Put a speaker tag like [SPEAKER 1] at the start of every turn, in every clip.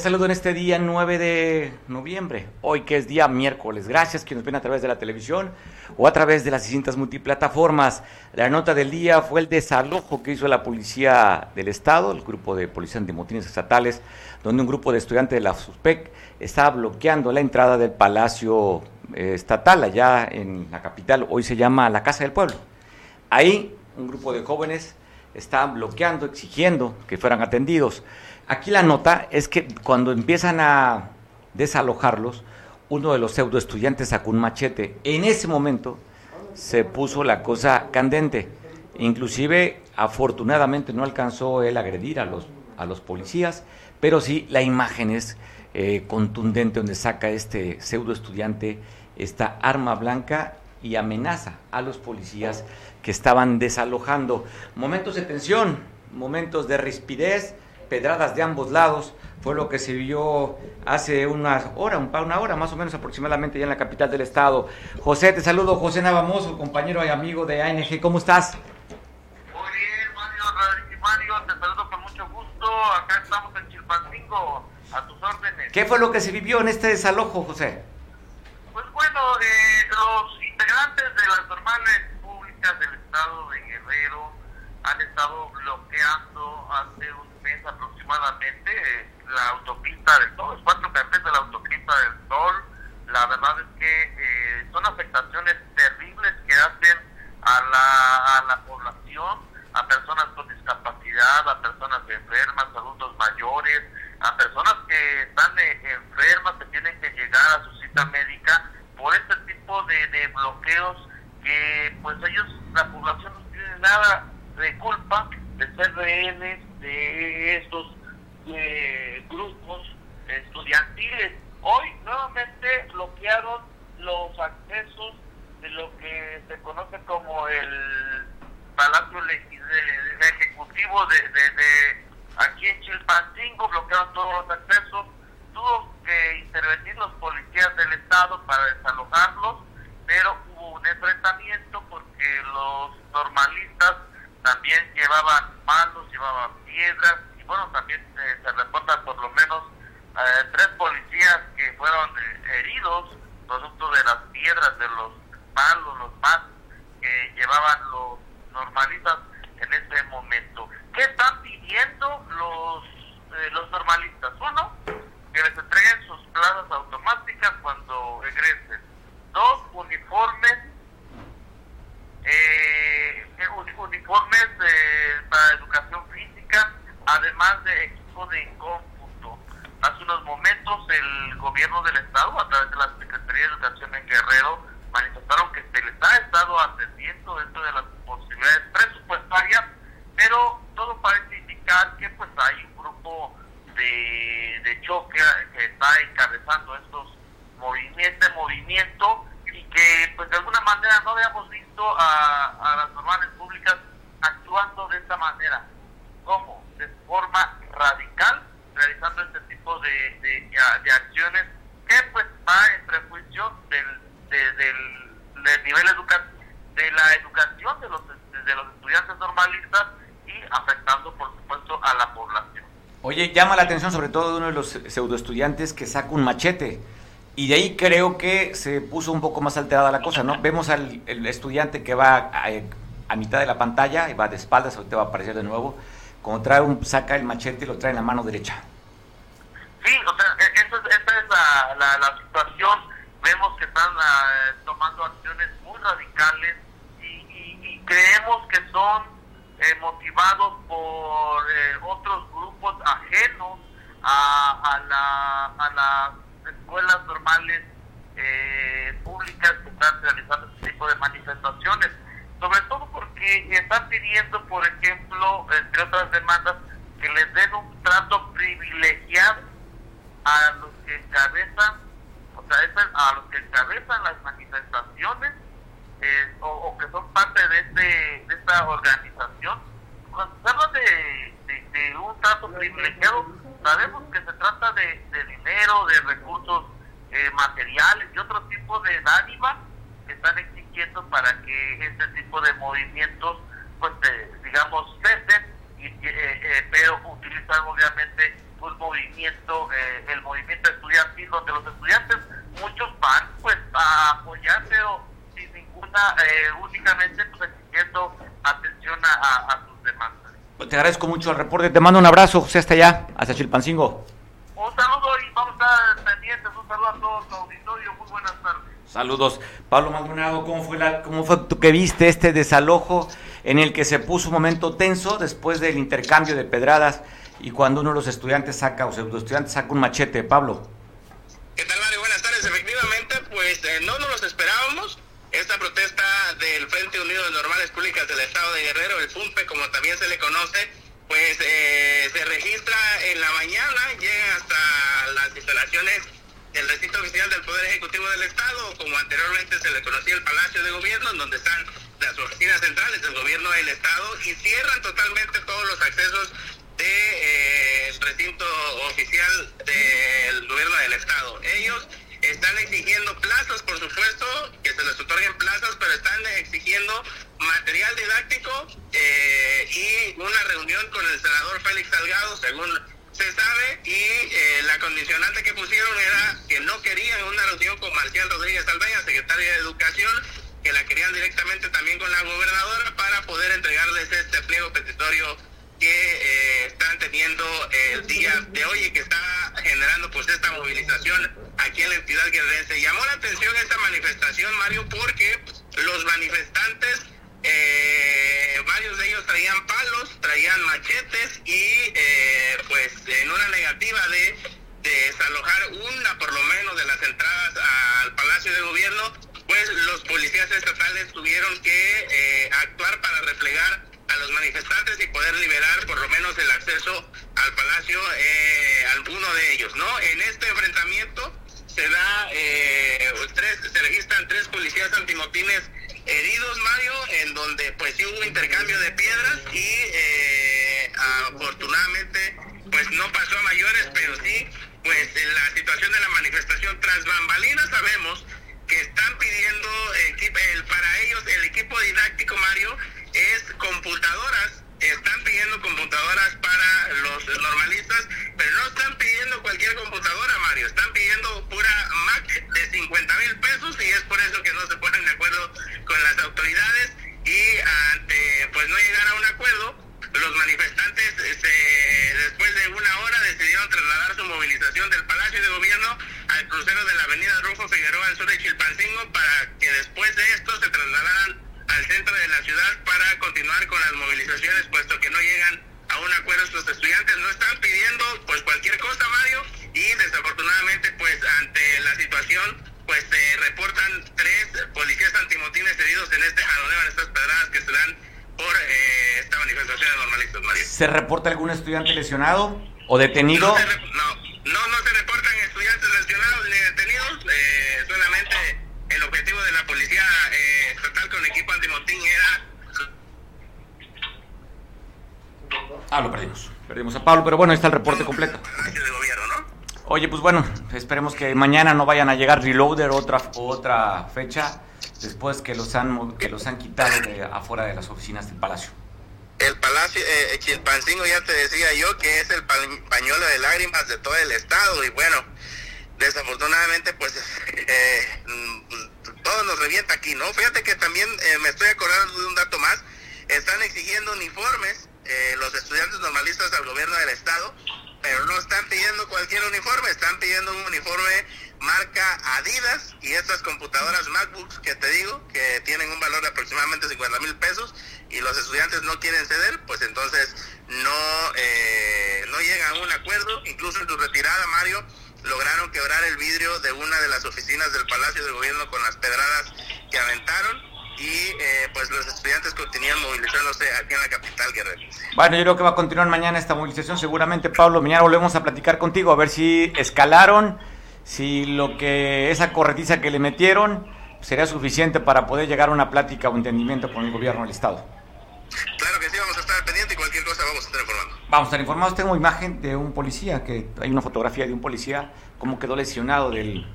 [SPEAKER 1] Les saludo en este día 9 de noviembre, hoy que es día miércoles. Gracias quienes ven a través de la televisión o a través de las distintas multiplataformas. La nota del día fue el desalojo que hizo la Policía del Estado, el grupo de policías de motines estatales, donde un grupo de estudiantes de la SUSPEC estaba bloqueando la entrada del Palacio eh, Estatal allá en la capital, hoy se llama la Casa del Pueblo. Ahí un grupo de jóvenes estaban bloqueando, exigiendo que fueran atendidos. Aquí la nota es que cuando empiezan a desalojarlos, uno de los pseudo estudiantes sacó un machete. En ese momento se puso la cosa candente. Inclusive, afortunadamente, no alcanzó él a agredir a los, a los policías, pero sí la imagen es eh, contundente donde saca este pseudo estudiante esta arma blanca y amenaza a los policías que estaban desalojando. Momentos de tensión, momentos de rispidez, pedradas de ambos lados, fue lo que se vio hace una hora, una hora más o menos aproximadamente ya en la capital del estado. José, te saludo, José Navamoso, compañero y amigo de ANG, ¿cómo estás?
[SPEAKER 2] Muy bien, Mario, Mario, te saludo con mucho gusto, acá estamos en Chilpancingo, a tus órdenes.
[SPEAKER 1] ¿Qué fue lo que se vivió en este desalojo, José?
[SPEAKER 2] Pues bueno, eh, los integrantes de las normales públicas del estado de Guerrero han estado bloqueando hace un aproximadamente eh, la autopista del Sol, los cuatro carriles de la autopista del Sol. La verdad es que eh, son afectaciones terribles que hacen a la, a la población, a personas con discapacidad, a personas enfermas, adultos mayores, a personas que están eh, enfermas, que tienen que llegar a su cita médica por este tipo de, de bloqueos que pues ellos, la población no tiene nada de culpa de ser rehenes la
[SPEAKER 1] atención sobre todo de uno de los pseudo estudiantes que saca un machete y de ahí creo que se puso un poco más alterada la cosa, ¿no? Vemos al estudiante que va a, mitad de la pantalla y va de espaldas, ahorita va a aparecer de nuevo, como trae un, saca el machete y lo trae en la mano derecha.
[SPEAKER 2] Sí, o sea, e, esa es, esa es la, la, situación. Vemos que están uh, tomando acciones muy radicales y creemos que son eh, motivados por eh, otros grupos ajenos a, a la, a la escuelas normales eh, públicas que están realizando este tipo de manifestaciones, sobre todo porque están pidiendo, por ejemplo, entre otras demandas, que les den un trato privilegiado a los que encabezan, o sea, a los que encabezan las manifestaciones eh, o, que son parte de, este, de esta organización. Cuando se habla de, un trato privilegiado, sabemos que se trata de, dinero, de recursos eh, materiales y otro tipo de dádivas que están exigiendo para que este tipo de movimientos, pues, eh, digamos, cesen, y, eh, eh pero utilizan obviamente un movimiento, el movimiento estudiantil, donde los estudiantes, muchos van pues a apoyar, pero ninguna, eh, únicamente pues exigiendo atención a, sus demandas.
[SPEAKER 1] Te agradezco mucho el reporte, te mando un abrazo, José, hasta allá, hasta Chilpancingo.
[SPEAKER 2] Un saludo y vamos a estar pendientes, un saludo a todos, auditorio, muy buenas tardes.
[SPEAKER 1] Saludos. Pablo Maldonado, ¿cómo fue, la, ¿cómo fue tú que viste este desalojo en el que se puso un momento tenso después del intercambio de pedradas y cuando uno de los estudiantes saca, o pseudo estudiantes saca un machete, Pablo.
[SPEAKER 3] ¿Qué tal, Mario? Buenas tardes. Efectivamente, pues eh, no nos los esperábamos. Esta protesta del Frente Unido de Normales Públicas del Estado de Guerrero, el FUMPE, como también se le conoce, pues eh, se registra en la mañana, llega hasta las instalaciones del recinto oficial del Poder Ejecutivo del Estado, como anteriormente se le conocía el Palacio de Gobierno, donde están las oficinas centrales del gobierno del Estado, y cierran totalmente todos los accesos del de, eh, recinto oficial del gobierno del Estado. Ellos están exigiendo plazas, por supuesto, se les otorguen plazas, pero están exigiendo material didáctico eh, y una reunión con el senador Félix Salgado, según se sabe, y eh, la condicionante que pusieron era que no querían una reunión con Marcial Rodríguez Albeña, secretaria de Educación, que la querían directamente también con la gobernadora para poder entregarles este pliego petitorio que eh, están teniendo el día de hoy y que está generando pues esta movilización aquí en la entidad guerrerense. Llamó la atención esta manifestación, Mario, porque los manifestantes, eh, varios de ellos traían palos, traían machetes y eh, pues en una negativa de, desalojar una por lo menos de las entradas al Palacio de Gobierno, pues los policías estatales tuvieron que actuar para replegar a los manifestantes y poder liberar por lo menos el acceso al palacio, eh, alguno de ellos, ¿no? En este enfrentamiento se da, eh, tres, se registran tres policías antimotines heridos, Mario, en donde pues sí hubo intercambio de piedras y eh, afortunadamente pues no pasó a mayores, pero sí, pues en la situación de la manifestación tras bambalinas sabemos que están pidiendo el, para ellos el equipo didáctico, Mario, es computadoras, están pidiendo computadoras para los normalistas, pero no están pidiendo cualquier computadora, Mario, están pidiendo pura Mac de 50 mil pesos y es por eso que no se ponen de acuerdo con las autoridades y ante pues no llegar a un acuerdo, los manifestantes este, después de una hora decidieron trasladar su movilización del Palacio de Gobierno al crucero de la avenida Rufo Figueroa al sur de Chilpancingo para que después de esto se trasladaran al centro de la ciudad para continuar con las movilizaciones, puesto que no llegan a un acuerdo estos estudiantes. No están pidiendo pues cualquier cosa, Mario, y desafortunadamente pues ante la situación pues se reportan tres policías antimotines heridos en este jaloneo, en estas pedradas que se dan por eh, esta manifestación de normalistas, Mario.
[SPEAKER 1] ¿Se reporta algún estudiante lesionado o detenido?
[SPEAKER 3] No, no, se reportan estudiantes lesionados ni detenidos, eh, solamente el objetivo de la policía eh, estatal con equipo antimotín era...
[SPEAKER 1] Ah, lo Pablo, pero bueno, ahí está el reporte completo. Oye, pues bueno, esperemos que mañana no vayan a llegar Reloader otra otra fecha después que los han que los han quitado de afuera de las oficinas del palacio.
[SPEAKER 3] El palacio, eh, Chilpancingo ya te decía yo que es el pañuelo de lágrimas de todo el estado y bueno, desafortunadamente pues eh, mm, todo nos revienta aquí, ¿no? Fíjate que también eh, me estoy acordando de un dato más, están exigiendo uniformes eh, los estudiantes normalistas al gobierno del estado, pero no están pidiendo cualquier uniforme, están pidiendo un uniforme marca Adidas y estas computadoras MacBooks que te digo que tienen un valor de aproximadamente 50 mil pesos y los estudiantes no quieren ceder, pues entonces no, no llegan a un acuerdo, incluso en su retirada, Mario, lograron quebrar el vidrio de una de las oficinas del Palacio de Gobierno con las pedradas que aventaron y eh, pues los estudiantes continúan movilizándose aquí en la capital Guerrero.
[SPEAKER 1] Bueno, yo creo que va a continuar mañana esta movilización seguramente, Pablo. Mañana volvemos a platicar contigo a ver si escalaron, si lo que esa corretiza que le metieron sería suficiente para poder llegar a una plática o entendimiento con el gobierno del Estado.
[SPEAKER 3] Claro que sí, vamos a estar pendientes y cualquier cosa vamos a estar informando.
[SPEAKER 1] Vamos a estar informados. Tengo imagen de un policía, que hay una fotografía de un policía, cómo quedó lesionado del,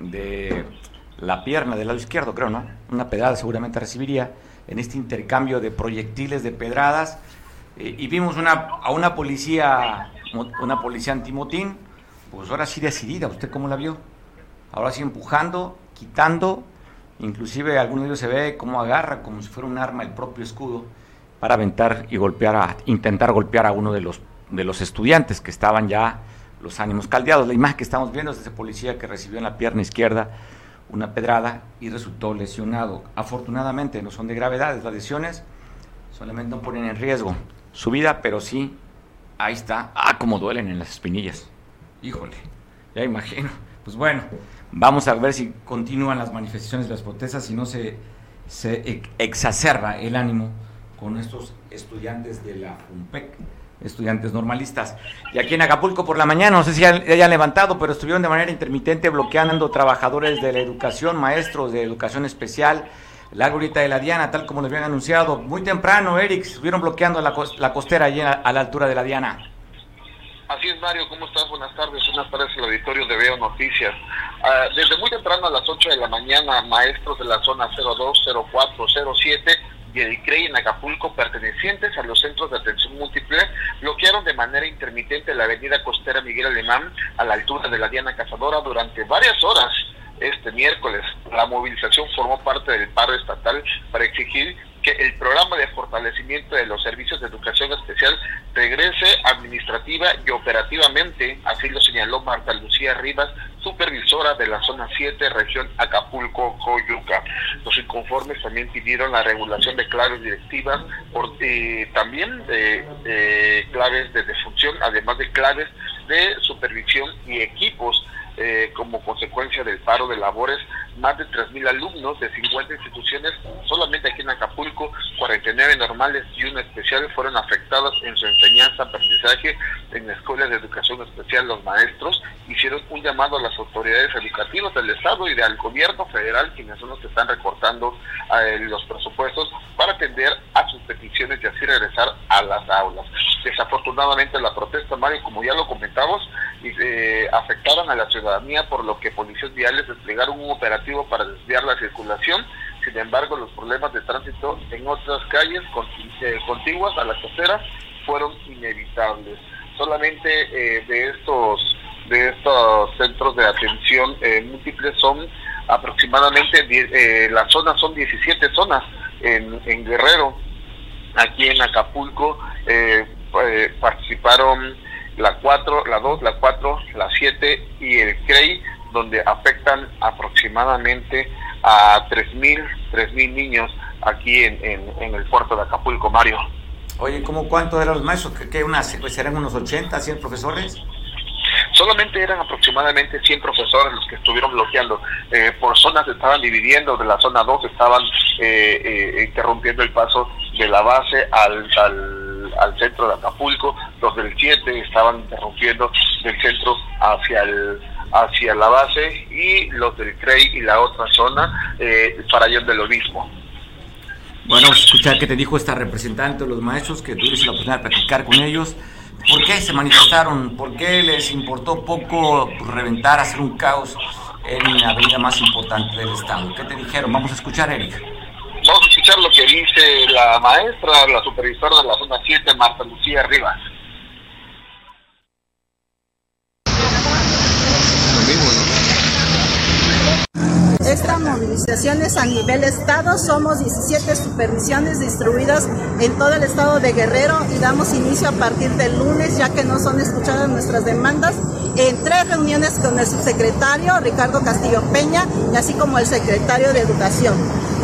[SPEAKER 1] de la pierna del lado izquierdo, creo, ¿no? Una pedrada seguramente recibiría en este intercambio de proyectiles de pedradas. Eh, y vimos a una policía una policía antimotín, pues ahora sí decidida, ¿usted cómo la vio? Ahora sí empujando, quitando, inclusive algunos de ellos se ve cómo agarra como si fuera un arma el propio escudo para aventar y golpear a, intentar golpear a uno de los, de los estudiantes que estaban ya los ánimos caldeados. La imagen que estamos viendo es de ese policía que recibió en la pierna izquierda una pedrada y resultó lesionado. Afortunadamente no son de gravedad las lesiones, solamente no ponen en riesgo su vida, pero sí, ahí está. Ah, como duelen en las espinillas. Híjole, ya imagino. Pues bueno, vamos a ver si continúan las manifestaciones las protestas, si no se, exacerba el ánimo con estos estudiantes de la UNPEC estudiantes normalistas. Y aquí en Acapulco por la mañana, no sé si hayan levantado, pero estuvieron de manera intermitente bloqueando trabajadores de la educación, maestros de educación especial, la ahorita de la Diana, tal como les habían anunciado. Muy temprano, Eric, estuvieron bloqueando la, la costera allí a, la altura de la Diana.
[SPEAKER 4] Así es, Mario, ¿cómo estás? Buenas tardes, buenas tardes al auditorio de Veo Noticias. Ah, desde muy temprano a las 8 de la mañana, maestros de la zona 02, 04, 07 y el CREI en Acapulco, pertenecientes a los centros de atención múltiple, bloquearon de manera intermitente la avenida costera Miguel Alemán a la altura de la Diana Cazadora durante varias horas este miércoles. La movilización formó parte del paro estatal para exigir que el programa de fortalecimiento de los servicios de educación especial regrese administrativa y operativamente, así lo señaló Marta Lucía Rivas, supervisora de la zona 7, región Acapulco, Coyuca. Los inconformes también pidieron la regulación de claves directivas, por, eh, también de claves de defunción, además de claves de supervisión y equipos eh, como consecuencia del paro de labores, más de 3.000 alumnos de 50 instituciones, solamente aquí en Acapulco, 49 normales y una especial fueron afectadas en su enseñanza, aprendizaje en escuelas de educación especial. Los maestros hicieron un llamado a las autoridades educativas del Estado y del gobierno federal, quienes son los que están recortando eh, los presupuestos, para atender a sus peticiones y así regresar a las aulas. Desafortunadamente la protesta, Mario, como ya lo comentamos, eh, afectaron a la ciudadanía, por lo que policías viales desplegaron un operativo para desviar la circulación. Sin embargo, los problemas de tránsito en otras calles eh, contiguas a la costera fueron inevitables. Solamente eh, de estos de estos centros de atención eh, múltiples son aproximadamente eh, las zonas son 17 zonas en, en Guerrero aquí en Acapulco participaron la 4, la 2, la 4, la 7 y el CREI, donde afectan aproximadamente a 3.000 mil niños aquí en, en, el puerto de Acapulco, Mario.
[SPEAKER 1] Oye, ¿cómo cuánto eran los maestros? ¿Qué, unas, serán unos 80, 100 profesores?
[SPEAKER 4] Solamente eran aproximadamente 100 profesores los que estuvieron bloqueando. Eh, por zonas se estaban dividiendo, de la zona 2 estaban eh, eh, interrumpiendo el paso de la base al, al al centro de Acapulco, los del 7 estaban interrumpiendo del centro hacia el hacia la base y los del CREI y la otra zona eh, para allá del mismo.
[SPEAKER 1] Bueno, escuchar que te dijo esta representante de los maestros, que tuviste la oportunidad de platicar con ellos. ¿Por qué se manifestaron? ¿Por qué les importó poco reventar, hacer un caos en la avenida más importante del estado? ¿Qué te dijeron? Vamos a escuchar, Eric.
[SPEAKER 4] Vamos a escuchar lo que dice la maestra, la supervisora de la zona 7, Marta Lucía Rivas.
[SPEAKER 5] Esta movilización es a nivel estado, somos 17 supervisiones distribuidas en todo el estado de Guerrero y damos inicio a partir del lunes ya que no son escuchadas nuestras demandas en tres reuniones con el subsecretario Ricardo Castillo Peña y así como el secretario de Educación.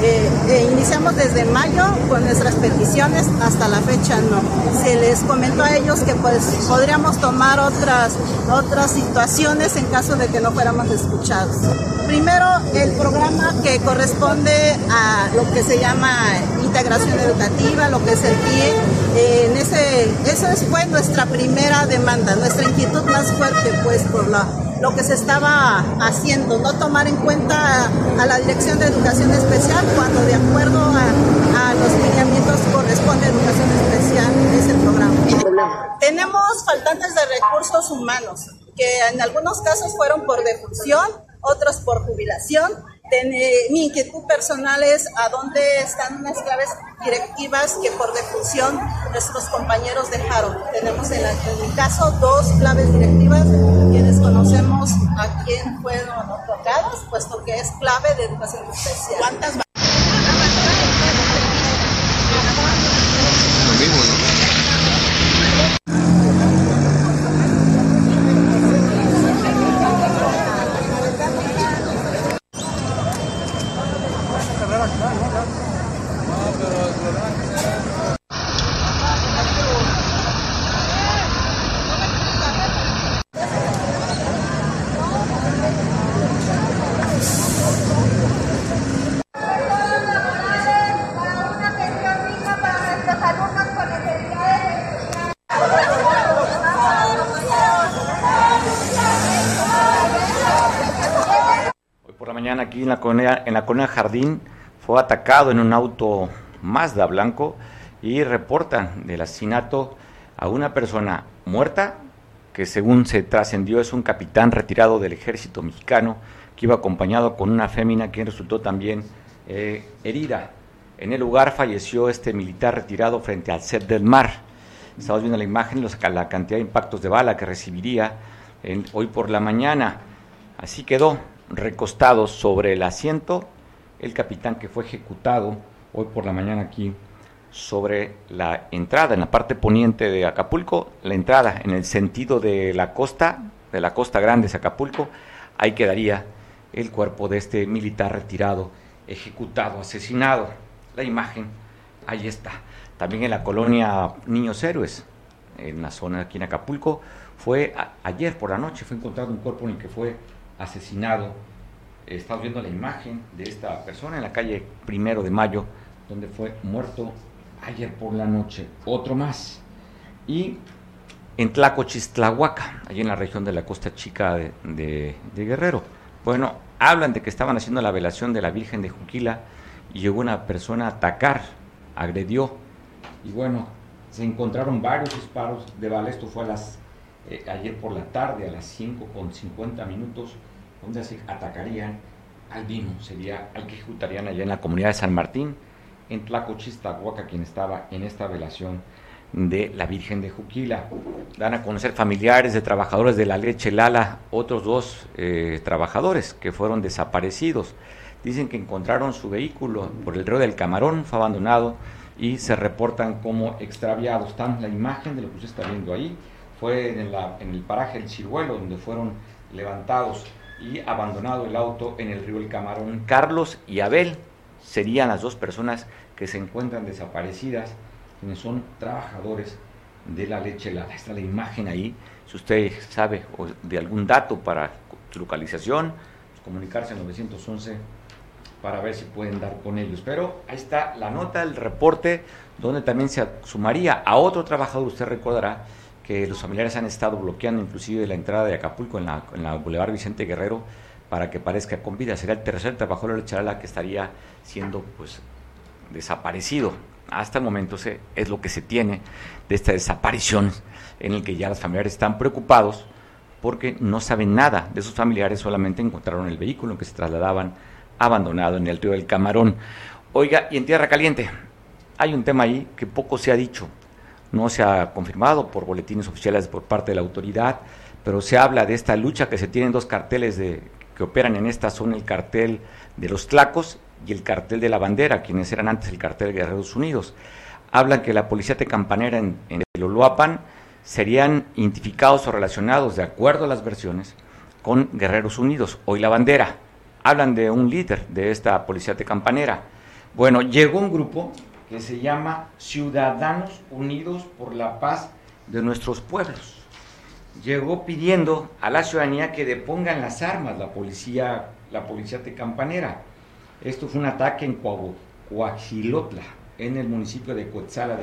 [SPEAKER 5] Eh, eh, iniciamos desde mayo con nuestras peticiones, hasta la fecha no. Se les comentó a ellos que pues podríamos tomar otras, otras situaciones en caso de que no fuéramos escuchados. Primero, el programa que corresponde a lo que se llama integración educativa, lo que es el PIE, en ese, eso fue nuestra primera demanda, nuestra inquietud más fuerte pues por la lo que se estaba haciendo, no tomar en cuenta a, la Dirección de Educación Especial cuando de acuerdo a, los lineamientos corresponde a Educación Especial ese programa. Tenemos faltantes de recursos humanos, que en algunos casos fueron por defunción, otros por jubilación, mi inquietud personal es a dónde están unas claves directivas que por defunción nuestros compañeros dejaron. Tenemos en, el caso dos claves directivas quienes conocemos a quién fueron otorgadas, puesto que es clave de educación especial. ¿Cuántas
[SPEAKER 1] aquí en la colonia, en la Jardín, fue atacado en un auto Mazda blanco y reportan del asesinato a una persona muerta, que según se trascendió es un capitán retirado del ejército mexicano, que iba acompañado con una fémina quien resultó también eh, herida. En el lugar falleció este militar retirado frente al set del mar. Estamos viendo la imagen, la cantidad de impactos de bala que recibiría hoy por la mañana. Así quedó recostado sobre el asiento el capitán que fue ejecutado hoy por la mañana aquí sobre la entrada en la parte poniente de Acapulco, la entrada en el sentido de la costa, de la costa grande de Acapulco, ahí quedaría el cuerpo de este militar retirado, ejecutado, asesinado. La imagen, ahí está. También en la colonia Niños Héroes, en la zona aquí en Acapulco, fue ayer por la noche, fue encontrado un cuerpo en el que fue asesinado. Estamos viendo la imagen de esta persona en la calle Primero de Mayo, donde fue muerto ayer por la noche. Otro más. Y en Tlacochistlahuaca, allí en la región de la Costa Chica de, Guerrero. Bueno, hablan de que estaban haciendo la velación de la Virgen de Juquila y llegó una persona a atacar, agredió. Y bueno, se encontraron varios disparos de bala. Esto fue a las, eh, ayer por la tarde, a las 5 con 50 minutos donde se atacarían al vino, sería al que ejecutarían allá en la comunidad de San Martín, en Tlacochistahuaca, quien estaba en esta velación de la Virgen de Juquila. Dan a conocer familiares de trabajadores de la leche Lala, otros dos eh, trabajadores que fueron desaparecidos. Dicen que encontraron su vehículo por el río del Camarón, fue abandonado y se reportan como extraviados. Están la imagen de lo que usted está viendo ahí, fue en, el paraje El Ciruelo, donde fueron levantados y abandonado el auto en el río El Camarón. Carlos y Abel serían las dos personas que se encuentran desaparecidas, quienes son trabajadores de la leche helada. Está la imagen ahí. Si usted sabe de algún dato para su localización, pues comunicarse en 911 para ver si pueden dar con ellos. Pero ahí está la nota, el reporte, donde también se sumaría a otro trabajador, usted recordará, que los familiares han estado bloqueando inclusive la entrada de Acapulco en la, en la Boulevard Vicente Guerrero para que parezca con vida. Sería el tercer trabajador de Charala que estaría siendo pues desaparecido. Hasta el momento se, es lo que se tiene de esta desaparición en el que ya los familiares están preocupados porque no saben nada de sus familiares, solamente encontraron el vehículo en que se trasladaban abandonado en el río del Camarón. Oiga, y en Tierra Caliente, hay un tema ahí que poco se ha dicho no se ha confirmado por boletines oficiales por parte de la autoridad, pero se habla de esta lucha que se tienen dos carteles de, que operan en esta zona, el cartel de los Tlacos y el cartel de la Bandera, quienes eran antes el cartel de Guerreros Unidos. Hablan que la policía de campanera en, en el Oloapan serían identificados o relacionados, de acuerdo a las versiones, con Guerreros Unidos, hoy la Bandera. Hablan de un líder de esta policía de campanera. Bueno, llegó un grupo que se llama Ciudadanos Unidos por la Paz de nuestros pueblos. Llegó pidiendo a la ciudadanía que depongan las armas la policía, la policía de Campanera. Esto fue un ataque en Coaxilotla, en el municipio de Coetzala,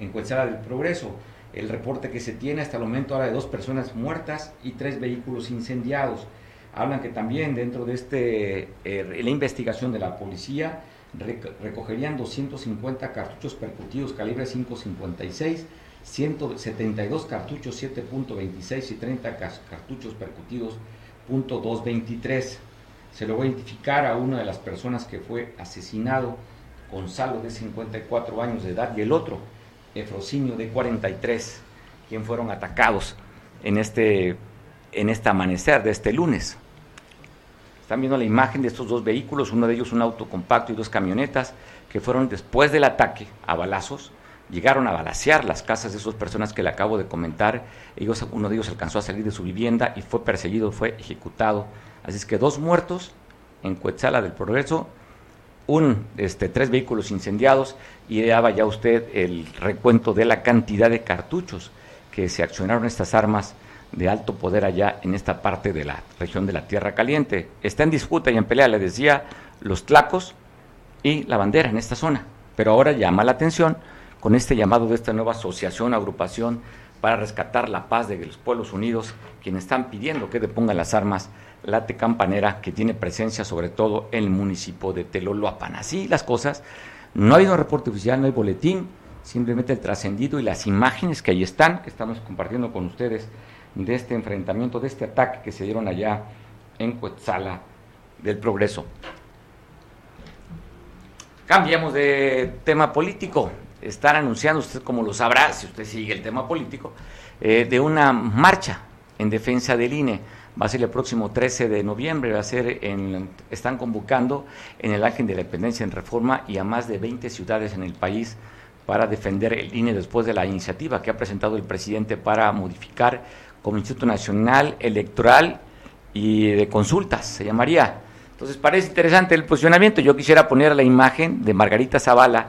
[SPEAKER 1] en Coetzala del Progreso. El reporte que se tiene hasta el momento habla de dos personas muertas y tres vehículos incendiados. Hablan que también dentro de este, eh, la investigación de la policía recogerían 250 cartuchos percutidos calibre 5.56, 172 cartuchos 7.26 y 30 cartuchos percutidos .223. se logró identificar a una de las personas que fue asesinado, Gonzalo de 54 años de edad, y el otro, Efrosinio de 43, quien fueron atacados en este, en este amanecer de este lunes. Están viendo la imagen de estos dos vehículos, uno de ellos un auto compacto y dos camionetas, que fueron después del ataque a balazos, llegaron a balasear las casas de esas personas que le acabo de comentar. Ellos, uno de ellos alcanzó a salir de su vivienda y fue perseguido, fue ejecutado. Así es que dos muertos en Cuetzala del Progreso, un, este, tres vehículos incendiados y daba ya usted el recuento de la cantidad de cartuchos que se accionaron estas armas de alto poder allá en esta parte de la región de la Tierra Caliente. Está en disputa y en pelea, le decía, los tlacos y la bandera en esta zona. Pero ahora llama la atención con este llamado de esta nueva asociación, agrupación para rescatar la paz de los pueblos unidos, quienes están pidiendo que depongan las armas la Campanera, que tiene presencia sobre todo en el municipio de Teloloapan. Así las cosas, no ha habido reporte oficial, no hay boletín, simplemente el trascendido y las imágenes que ahí están, que estamos compartiendo con ustedes de este enfrentamiento, de este ataque que se dieron allá en Cuetzala del Progreso. Cambiamos de tema político. Están anunciando, usted como lo sabrá, si usted sigue el tema político, eh, de una marcha en defensa del INE. Va a ser el próximo 13 de noviembre, va a ser en, están convocando en el Ángel de la Independencia en Reforma y a más de 20 ciudades en el país para defender el INE después de la iniciativa que ha presentado el presidente para modificar como Instituto Nacional Electoral y de Consultas, se llamaría. Entonces parece interesante el posicionamiento. Yo quisiera poner la imagen de Margarita Zavala,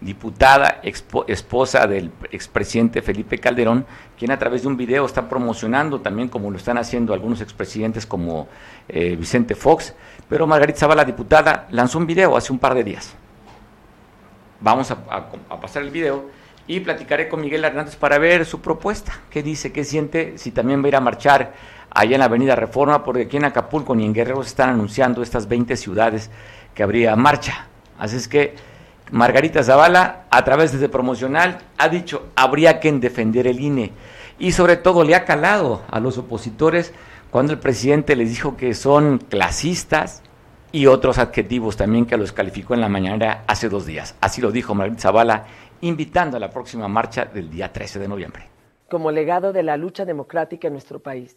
[SPEAKER 1] diputada, esposa del expresidente Felipe Calderón, quien a través de un video está promocionando también como lo están haciendo algunos expresidentes como eh, Vicente Fox, pero Margarita Zavala, diputada, lanzó un video hace un par de días. Vamos a pasar el video y platicaré con Miguel Hernández para ver su propuesta, qué dice, qué siente, si también va a ir a marchar allá en la Avenida Reforma, porque aquí en Acapulco ni en Guerrero se están anunciando estas 20 ciudades que habría marcha. Así es que Margarita Zavala, a través de este promocional, ha dicho, habría que defender el INE. Y sobre todo le ha calado a los opositores cuando el presidente les dijo que son clasistas y otros adjetivos también que los calificó en la mañana hace dos días. Así lo dijo Margarita Zavala invitando a la próxima marcha del día 13 de noviembre.
[SPEAKER 6] Como legado de la lucha democrática en nuestro país,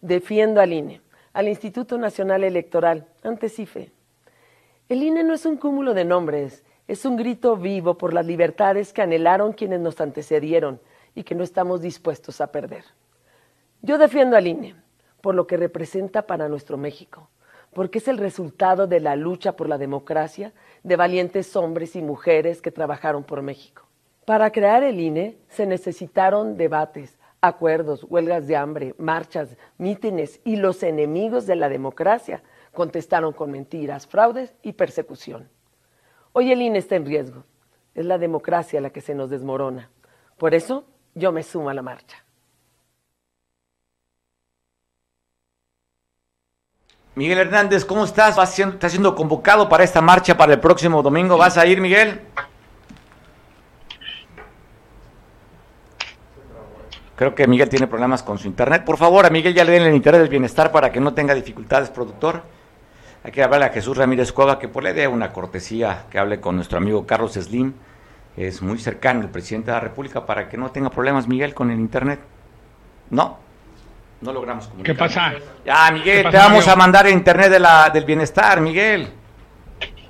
[SPEAKER 6] defiendo al INE, al Instituto Nacional Electoral, ante CIFE. El INE no es un cúmulo de nombres, es un grito vivo por las libertades que anhelaron quienes nos antecedieron y que no estamos dispuestos a perder. Yo defiendo al INE por lo que representa para nuestro México, porque es el resultado de la lucha por la democracia de valientes hombres y mujeres que trabajaron por México. Para crear el INE se necesitaron debates, acuerdos, huelgas de hambre, marchas, mítines y los enemigos de la democracia contestaron con mentiras, fraudes y persecución. Hoy el INE está en riesgo. Es la democracia la que se nos desmorona. Por eso yo me sumo a la marcha.
[SPEAKER 1] Miguel Hernández, ¿cómo estás? ¿Vas siendo, ¿Estás siendo convocado para esta marcha para el próximo domingo? ¿Vas a ir, Miguel? Creo que Miguel tiene problemas con su internet. Por favor, a Miguel ya le den el internet del bienestar para que no tenga dificultades, productor. Hay que hablarle a Jesús Ramírez Cueva que por le dé una cortesía que hable con nuestro amigo Carlos Slim. Es muy cercano el presidente de la República para que no tenga problemas, Miguel, con el internet. No, no logramos comunicar.
[SPEAKER 7] ¿Qué pasa?
[SPEAKER 1] Ya, Miguel, te vamos a mandar a internet de la, del bienestar, Miguel.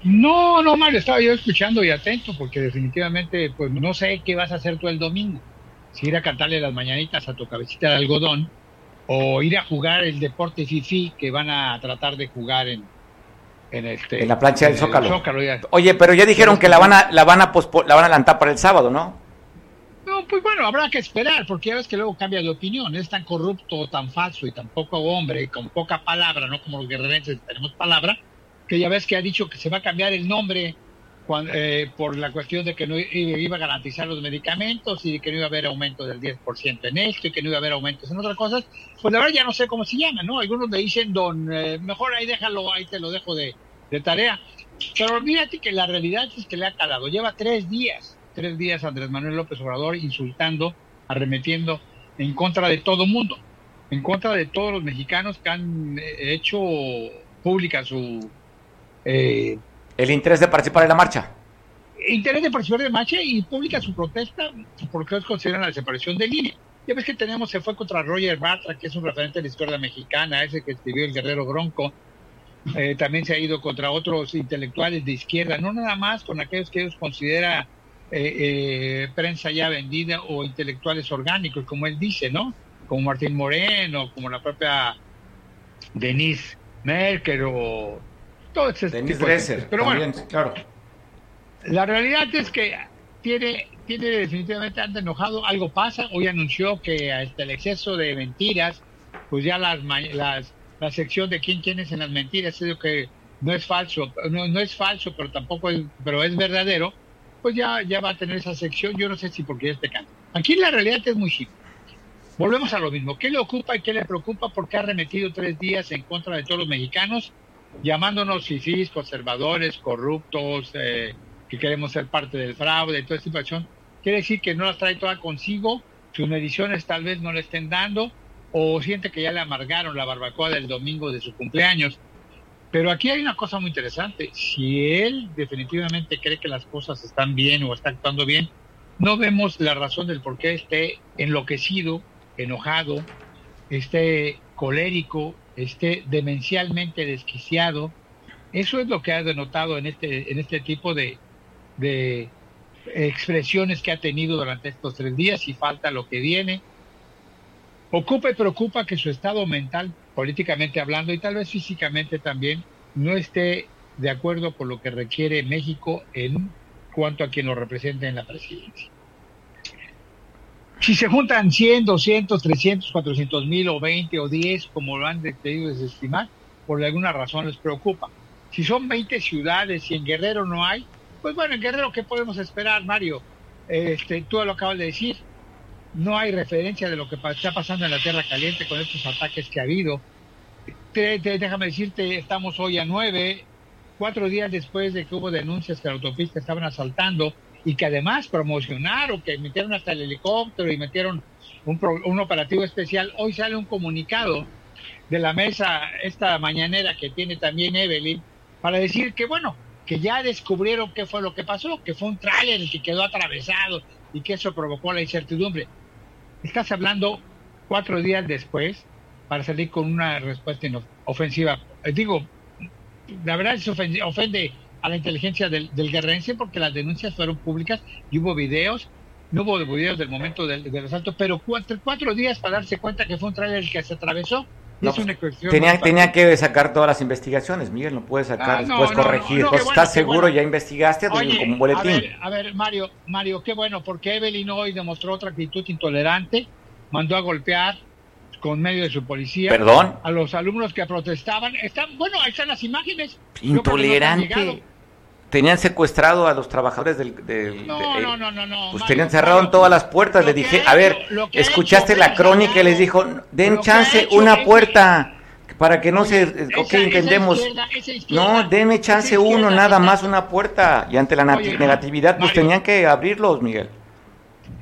[SPEAKER 7] No, no, Mario, estaba yo escuchando y atento porque definitivamente, pues no sé qué vas a hacer tú el domingo. Si ir a cantarle las mañanitas a tu cabecita de algodón o ir a jugar el deporte fifi que van a tratar de jugar en, en, este,
[SPEAKER 1] en la plancha del Zócalo. Oye, pero ya dijeron que la van a la van a la van a lanzar para el sábado, ¿no?
[SPEAKER 7] Pues bueno, habrá que esperar, porque ya ves que luego cambia de opinión. Es tan corrupto, tan falso y tan poco hombre, con poca palabra, no como los guerrerenses tenemos palabra, que ya ves que ha dicho que se va a cambiar el nombre eh, por la cuestión de que no iba a garantizar los medicamentos y que no iba a haber aumento del 10% en esto y que no iba a haber aumentos en otras cosas. Pues la verdad ya no sé cómo se llama, ¿no? Algunos me dicen, don, eh, mejor ahí déjalo, ahí te lo dejo de, de tarea. Pero olvídate que la realidad es que le ha calado. Lleva tres días tres días Andrés Manuel López Obrador insultando, arremetiendo en contra de todo mundo, en contra de todos los mexicanos que han eh, hecho pública su... Eh,
[SPEAKER 1] el interés de participar en la marcha.
[SPEAKER 7] Interés de participar en la marcha y pública su protesta porque ellos consideran la desaparición del INE. Ya ves que tenemos, se fue contra Roger Bartra, que es un referente de la historia mexicana, ese que escribió El Guerrero Bronco. Eh, también se ha ido contra otros intelectuales de izquierda, no nada más con aquellos que ellos considera eh, eh, prensa ya vendida o intelectuales orgánicos, como él dice, ¿no? Como Martín Moreno, como la propia Denise Merkel o todo ese
[SPEAKER 1] Denise Dresser, Pero bueno, claro.
[SPEAKER 7] La realidad es que tiene, tiene definitivamente anda enojado, algo pasa, hoy anunció que hasta el exceso de mentiras, pues ya las, las la sección de quién quién es en las mentiras, es que no es falso, no, no es falso, pero tampoco es, pero es verdadero, pues ya, ya va a tener esa sección, yo no sé si porque ya te canto. Aquí la realidad es muy simple. Volvemos a lo mismo. ¿Qué le ocupa y qué le preocupa? Porque ha remetido tres días en contra de todos los mexicanos, llamándonos fifís, conservadores, corruptos, eh, que queremos ser parte del fraude, toda esta situación. Quiere decir que no las trae todas consigo, sus mediciones tal vez no le estén dando, o siente que ya le amargaron la barbacoa del domingo de su cumpleaños. Pero aquí hay una cosa muy interesante. Si él definitivamente cree que las cosas están bien o está actuando bien, no vemos la razón del por qué esté enloquecido, enojado, esté colérico, esté demencialmente desquiciado. Eso es lo que ha denotado en este, en este tipo de, de expresiones que ha tenido durante estos tres días y falta lo que viene. Ocupa y preocupa que su estado mental, políticamente hablando y tal vez físicamente también, no esté de acuerdo con lo que requiere México en cuanto a quien lo represente en la presidencia. Si se juntan 100, 200, 300, 400 mil o 20 o 10, como lo han decidido desestimar, por alguna razón les preocupa. Si son 20 ciudades y en Guerrero no hay, pues bueno, en Guerrero, ¿qué podemos esperar, Mario? Este, tú lo acabas de decir, no hay referencia de lo que está pasando en la Tierra Caliente con estos ataques que ha habido. déjame decirte, estamos hoy a nueve, cuatro días después de que hubo denuncias que la autopista estaban asaltando y que además promocionaron, que metieron hasta el helicóptero y metieron un, un operativo especial. Hoy sale un comunicado de la mesa, esta mañanera que tiene también Evelyn, para decir que, bueno, que ya descubrieron qué fue lo que pasó, que fue un tráiler que quedó atravesado y que eso provocó la incertidumbre. Estás hablando cuatro días después para salir con una respuesta ofensiva. Eh, digo, la verdad es ofende, ofende a la inteligencia del, del, porque las denuncias fueron públicas y hubo videos, no hubo videos del momento del, asalto, pero cuatro, cuatro días para darse cuenta que fue un trailer que se atravesó
[SPEAKER 1] no, tenía, tenía que sacar todas las investigaciones, Miguel, no puede sacar, ah, después corregir. pues ¿Estás seguro? ¿Ya investigaste?
[SPEAKER 7] Oye, como un boletín. A ver, Mario, Mario, qué bueno, porque Evelyn hoy demostró otra actitud intolerante, mandó a golpear con medio de su policía
[SPEAKER 1] ¿Perdón?
[SPEAKER 7] a los alumnos que protestaban. Están, bueno, ahí están las imágenes.
[SPEAKER 1] Intolerante tenían secuestrado a los trabajadores del...
[SPEAKER 7] no, no, no, no,
[SPEAKER 1] Pues tenían cerrado en todas las puertas. Le dije, a ver, escuchaste la crónica y les dijo, den chance una puerta para que no se... Ok, entendemos. no, denme chance uno, nada más una puerta. Y ante la negatividad, pues tenían que abrirlos, Miguel.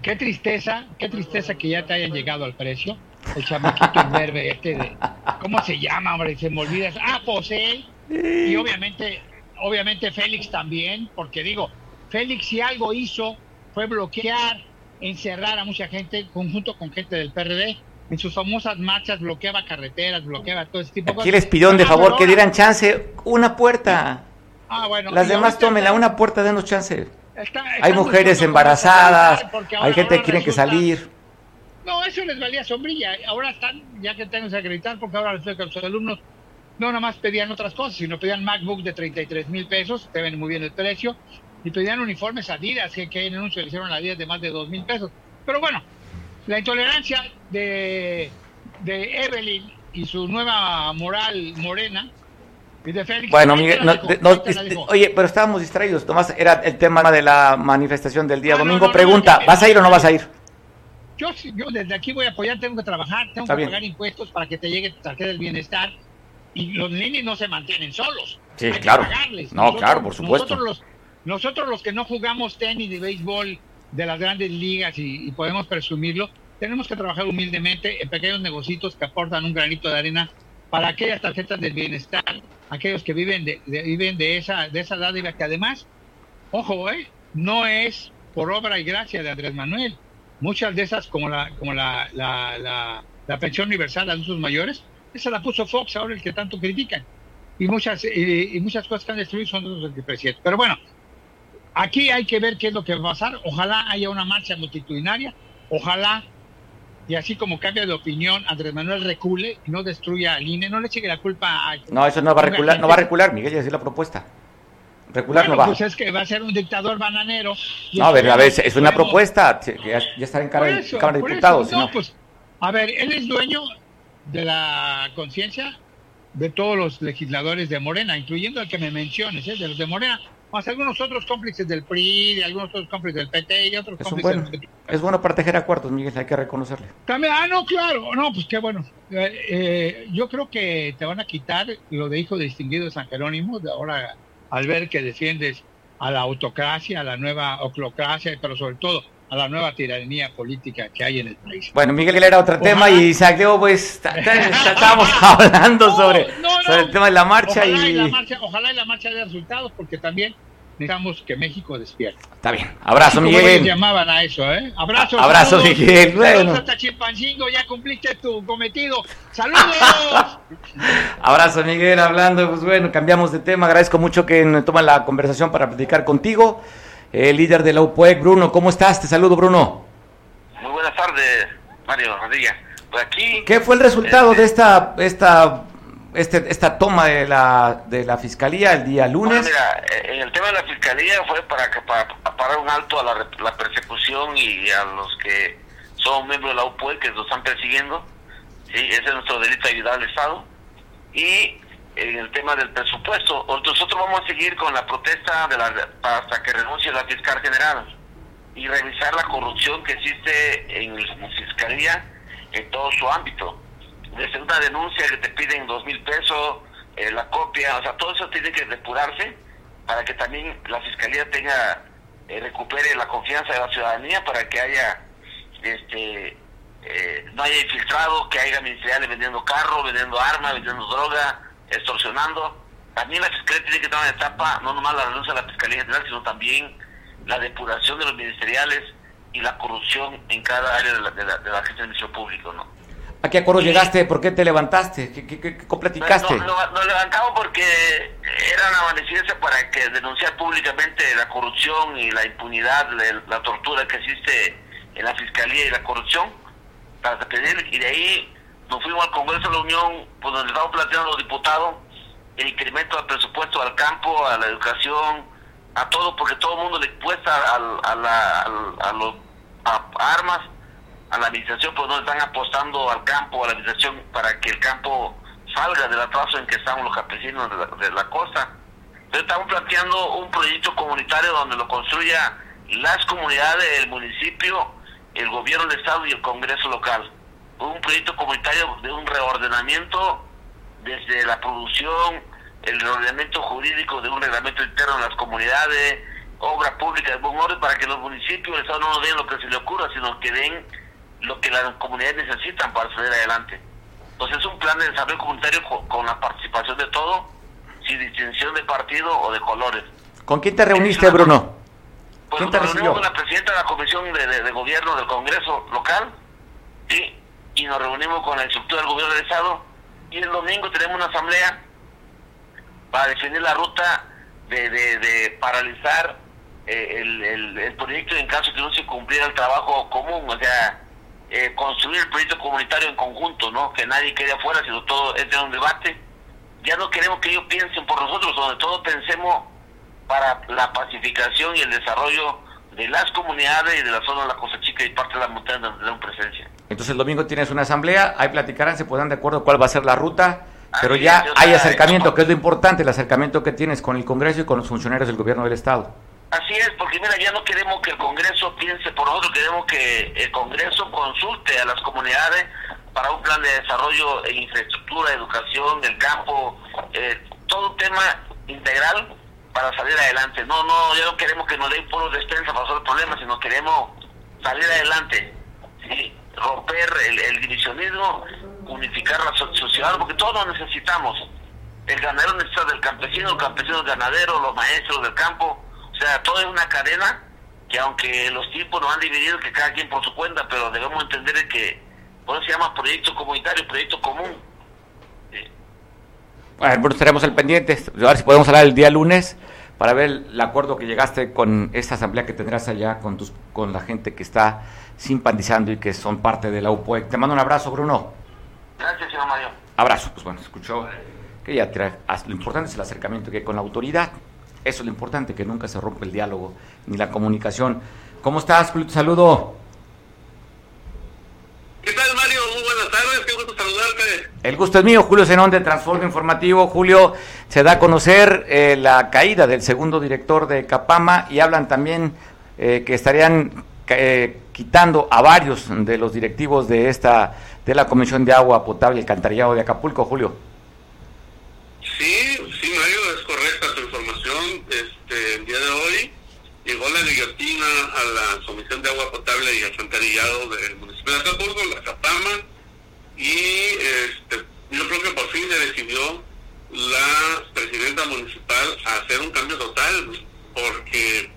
[SPEAKER 7] Qué tristeza, qué tristeza que ya te hayan llegado al precio. El chamaquito verde este de... ¿Cómo se llama, hombre? Se me olvida. Ah, Posey. Y obviamente obviamente Félix también, porque digo, Félix si algo hizo fue bloquear, encerrar a mucha gente, conjunto con gente del PRD, en sus famosas marchas bloqueaba carreteras, bloqueaba todo ese tipo de
[SPEAKER 1] cosas. Aquí les pidió de favor que dieran chance, una puerta. Ah, bueno. Las demás tómenla, una puerta, denos chance. hay mujeres embarazadas, hay gente que quiere que salir.
[SPEAKER 7] No, eso les valía sombrilla. Ahora están, ya que tengo que acreditar, porque ahora les que los alumnos no nada más pedían otras cosas, sino pedían MacBook de 33 mil pesos, te ven muy bien el precio, y pedían uniformes Adidas, que, que en anuncio le hicieron a Adidas de más de 2 mil pesos. Pero bueno, la intolerancia de, de Evelyn y su nueva moral morena, y de Félix.
[SPEAKER 1] Bueno, Miguel, oye, pero estábamos distraídos. Tomás, era el tema de la manifestación del día domingo. Pregunta, ¿vas a ir o no vas a ir?
[SPEAKER 7] Yo, yo desde aquí voy a apoyar, tengo que trabajar, tengo que pagar impuestos para que te llegue tarjeta del bienestar y los ninis no se mantienen solos.
[SPEAKER 1] Sí, claro. No, claro, por supuesto.
[SPEAKER 7] Nosotros los, nosotros los que no jugamos tenis y béisbol de las grandes ligas y, podemos presumirlo, tenemos que trabajar humildemente en pequeños negocios que aportan un granito de arena para aquellas tarjetas del bienestar, aquellos que viven de, viven de esa de esa dádiva que además, ojo, eh, no es por obra y gracia de Andrés Manuel. Muchas de esas, como la como la, la, la, pensión universal a adultos mayores, esa la puso Fox, ahora el que tanto critican. Y muchas, y muchas cosas que han destruido son de los presidente. Pero bueno, aquí hay que ver qué es lo que va a pasar. Ojalá haya una marcha multitudinaria. Ojalá y así como cambia de opinión, Andrés Manuel recule y no destruya al INE, no le eche la culpa a...
[SPEAKER 1] No, eso no va a recular, no va a recular, Miguel, ya es la propuesta. Recular no va.
[SPEAKER 7] Pues es que va a ser un dictador bananero.
[SPEAKER 1] No, a ver, a ver, es una propuesta, que ya, está en Cámara de Diputados.
[SPEAKER 7] no, pues, a ver, él es dueño de la conciencia de todos los legisladores de Morena, incluyendo el que me menciones, ¿eh? de los de Morena más algunos otros cómplices del PRI, algunos otros cómplices del PT y otros
[SPEAKER 1] es
[SPEAKER 7] cómplices
[SPEAKER 1] bueno, Es bueno para tejer acuerdos, Miguel, hay que reconocerle.
[SPEAKER 7] También, ah, no, claro, no, pues qué bueno. Eh, eh, yo creo que te van a quitar lo de hijo distinguido de San Jerónimo, de ahora al ver que defiendes a la autocracia, a la nueva oclocracia, pero sobre todo a la nueva tiranía política que hay en el país.
[SPEAKER 1] Bueno, Miguel era otro tema y salió, pues, estábamos hablando sobre, el tema de la marcha
[SPEAKER 7] y... la marcha. Ojalá y la marcha dé resultados, porque también necesitamos que México despierte.
[SPEAKER 1] Está bien. Abrazo, Miguel.
[SPEAKER 7] llamaban a eso, ¿eh? Abrazo.
[SPEAKER 1] Abrazo, Miguel.
[SPEAKER 7] Bueno. hasta Chimpancingo, ya cumpliste tu cometido. ¡Saludos!
[SPEAKER 1] Abrazo, Miguel. Hablando, pues bueno, cambiamos de tema. Agradezco mucho que me toman la conversación para platicar contigo el líder de la UPOEC. Bruno, ¿cómo estás? Te saludo, Bruno.
[SPEAKER 8] Muy buenas tardes, Mario Rodríguez. Pues aquí...
[SPEAKER 1] ¿Qué fue el resultado de esta, esta, este, esta toma de la, de la Fiscalía el día lunes?
[SPEAKER 8] mira, eh, en el tema de la Fiscalía fue para, que, para, parar un alto a la, la, persecución y a los que son miembros de la UPOEC que nos están persiguiendo. ¿sí? Ese es nuestro delito de ayudar al Estado. Y en el tema del presupuesto. Nosotros vamos a seguir con la protesta de la, hasta que renuncie la fiscal general y revisar la corrupción que existe en la fiscalía en todo su ámbito. Desde una denuncia que te piden dos mil pesos, eh, la copia, o sea, todo eso tiene que depurarse para que también la fiscalía tenga, eh, recupere la confianza de la ciudadanía para que haya, este, eh, no haya infiltrado, que haya ministeriales vendiendo carros, vendiendo armas, vendiendo droga, extorsionando. También la Fiscalía tiene que dar una etapa, no nomás la renuncia a la Fiscalía General, sino también la depuración de los ministeriales y la corrupción en cada área de la, de la, de la agencia de Público, ¿no?
[SPEAKER 1] ¿A qué acuerdo llegaste? ¿Por qué te levantaste? ¿Qué, qué, qué platicaste?
[SPEAKER 8] Nos, levantamos porque era una amanecida para que denunciar públicamente la corrupción y la impunidad, la, tortura que existe en la Fiscalía y la corrupción, para pedir, y de ahí nos fuimos al Congreso de la Unión, pues donde estamos planteando los diputados el incremento al presupuesto al campo, a la educación, a todo, porque todo el mundo le cuesta a, a, armas, a la administración, pues no están apostando al campo, a la administración, para que el campo salga del atraso en que estamos los campesinos de la, de costa. Entonces estamos planteando un proyecto comunitario donde lo construya las comunidades, el municipio, el gobierno del Estado y el Congreso local un proyecto comunitario de un reordenamiento desde la producción, el reordenamiento jurídico de un reglamento interno en las comunidades, obra pública de buen orden para que los municipios el Estado no nos den lo que se le ocurra, sino que den lo que las comunidades necesitan para salir adelante. Entonces es un plan de desarrollo comunitario con, la participación de todo, sin distinción de partido o de colores.
[SPEAKER 1] ¿Con quién te reuniste, Bruno?
[SPEAKER 8] Pues ¿Quién te recibió? con la presidenta de la Comisión de, de Gobierno del Congreso local, sí, y nos reunimos con la estructura del gobierno del Estado y el domingo tenemos una asamblea para definir la ruta de, de, paralizar eh, el, el, proyecto en caso que no se cumpliera el trabajo común, o sea, eh, construir el proyecto comunitario en conjunto, ¿no? Que nadie quede afuera, sino todo es de un debate. Ya no queremos que ellos piensen por nosotros, donde todos pensemos para la pacificación y el desarrollo de las comunidades y de la zona de la Costa Chica y parte de la montaña donde tenemos presencia.
[SPEAKER 1] Entonces el domingo tienes una asamblea, ahí platicarán, se podrán de acuerdo cuál va a ser la ruta, pero ya hay acercamiento, que es lo importante, el acercamiento que tienes con el Congreso y con los funcionarios del gobierno del Estado.
[SPEAKER 8] Así es, porque mira, ya no queremos que el Congreso piense por nosotros, queremos que el Congreso consulte a las comunidades para un plan de desarrollo en infraestructura, educación, el campo, eh, todo un tema integral para salir adelante. No, no, ya no queremos que nos den puro despensa para resolver problemas, sino queremos salir adelante. ¿sí? Romper el, divisionismo unificar la sociedad, porque todos necesitamos. El ganadero necesita del campesino, el campesino del ganadero, los maestros del campo. O sea, todo es una cadena que aunque los tiempos nos han dividido, que cada quien por su cuenta, pero debemos entender que por eso se llama proyecto comunitario, proyecto común.
[SPEAKER 1] Bueno, estaremos al pendiente, a ver si podemos hablar el día lunes para ver el acuerdo que llegaste con esta asamblea que tendrás allá con tus con la gente que está simpatizando y que son parte de la UPOEC. Te mando un abrazo, Bruno.
[SPEAKER 8] Gracias, señor Mario.
[SPEAKER 1] Abrazo, pues bueno, escuchó que ya lo importante es el acercamiento que hay con la autoridad. Eso es lo importante, que nunca se rompe el diálogo ni la comunicación. ¿Cómo estás, Julio? saludo.
[SPEAKER 3] ¿Qué tal, Mario? Muy buenas tardes, qué gusto saludarte.
[SPEAKER 1] El gusto es mío, Julio Zenón de Transformo Informativo. Julio, se da a conocer eh, la caída del segundo director de Capama y hablan también eh, que estarían eh, quitando a varios de los directivos de esta de la Comisión de Agua Potable y Alcantarillado de Acapulco, Julio.
[SPEAKER 3] Sí, sí, Mario, es correcta tu información. Este, el día de hoy llegó la guillotina a la Comisión de Agua Potable y Alcantarillado del municipio de Acapulco, la Capama, y este, yo creo que por fin se decidió la presidenta municipal a hacer un cambio total, porque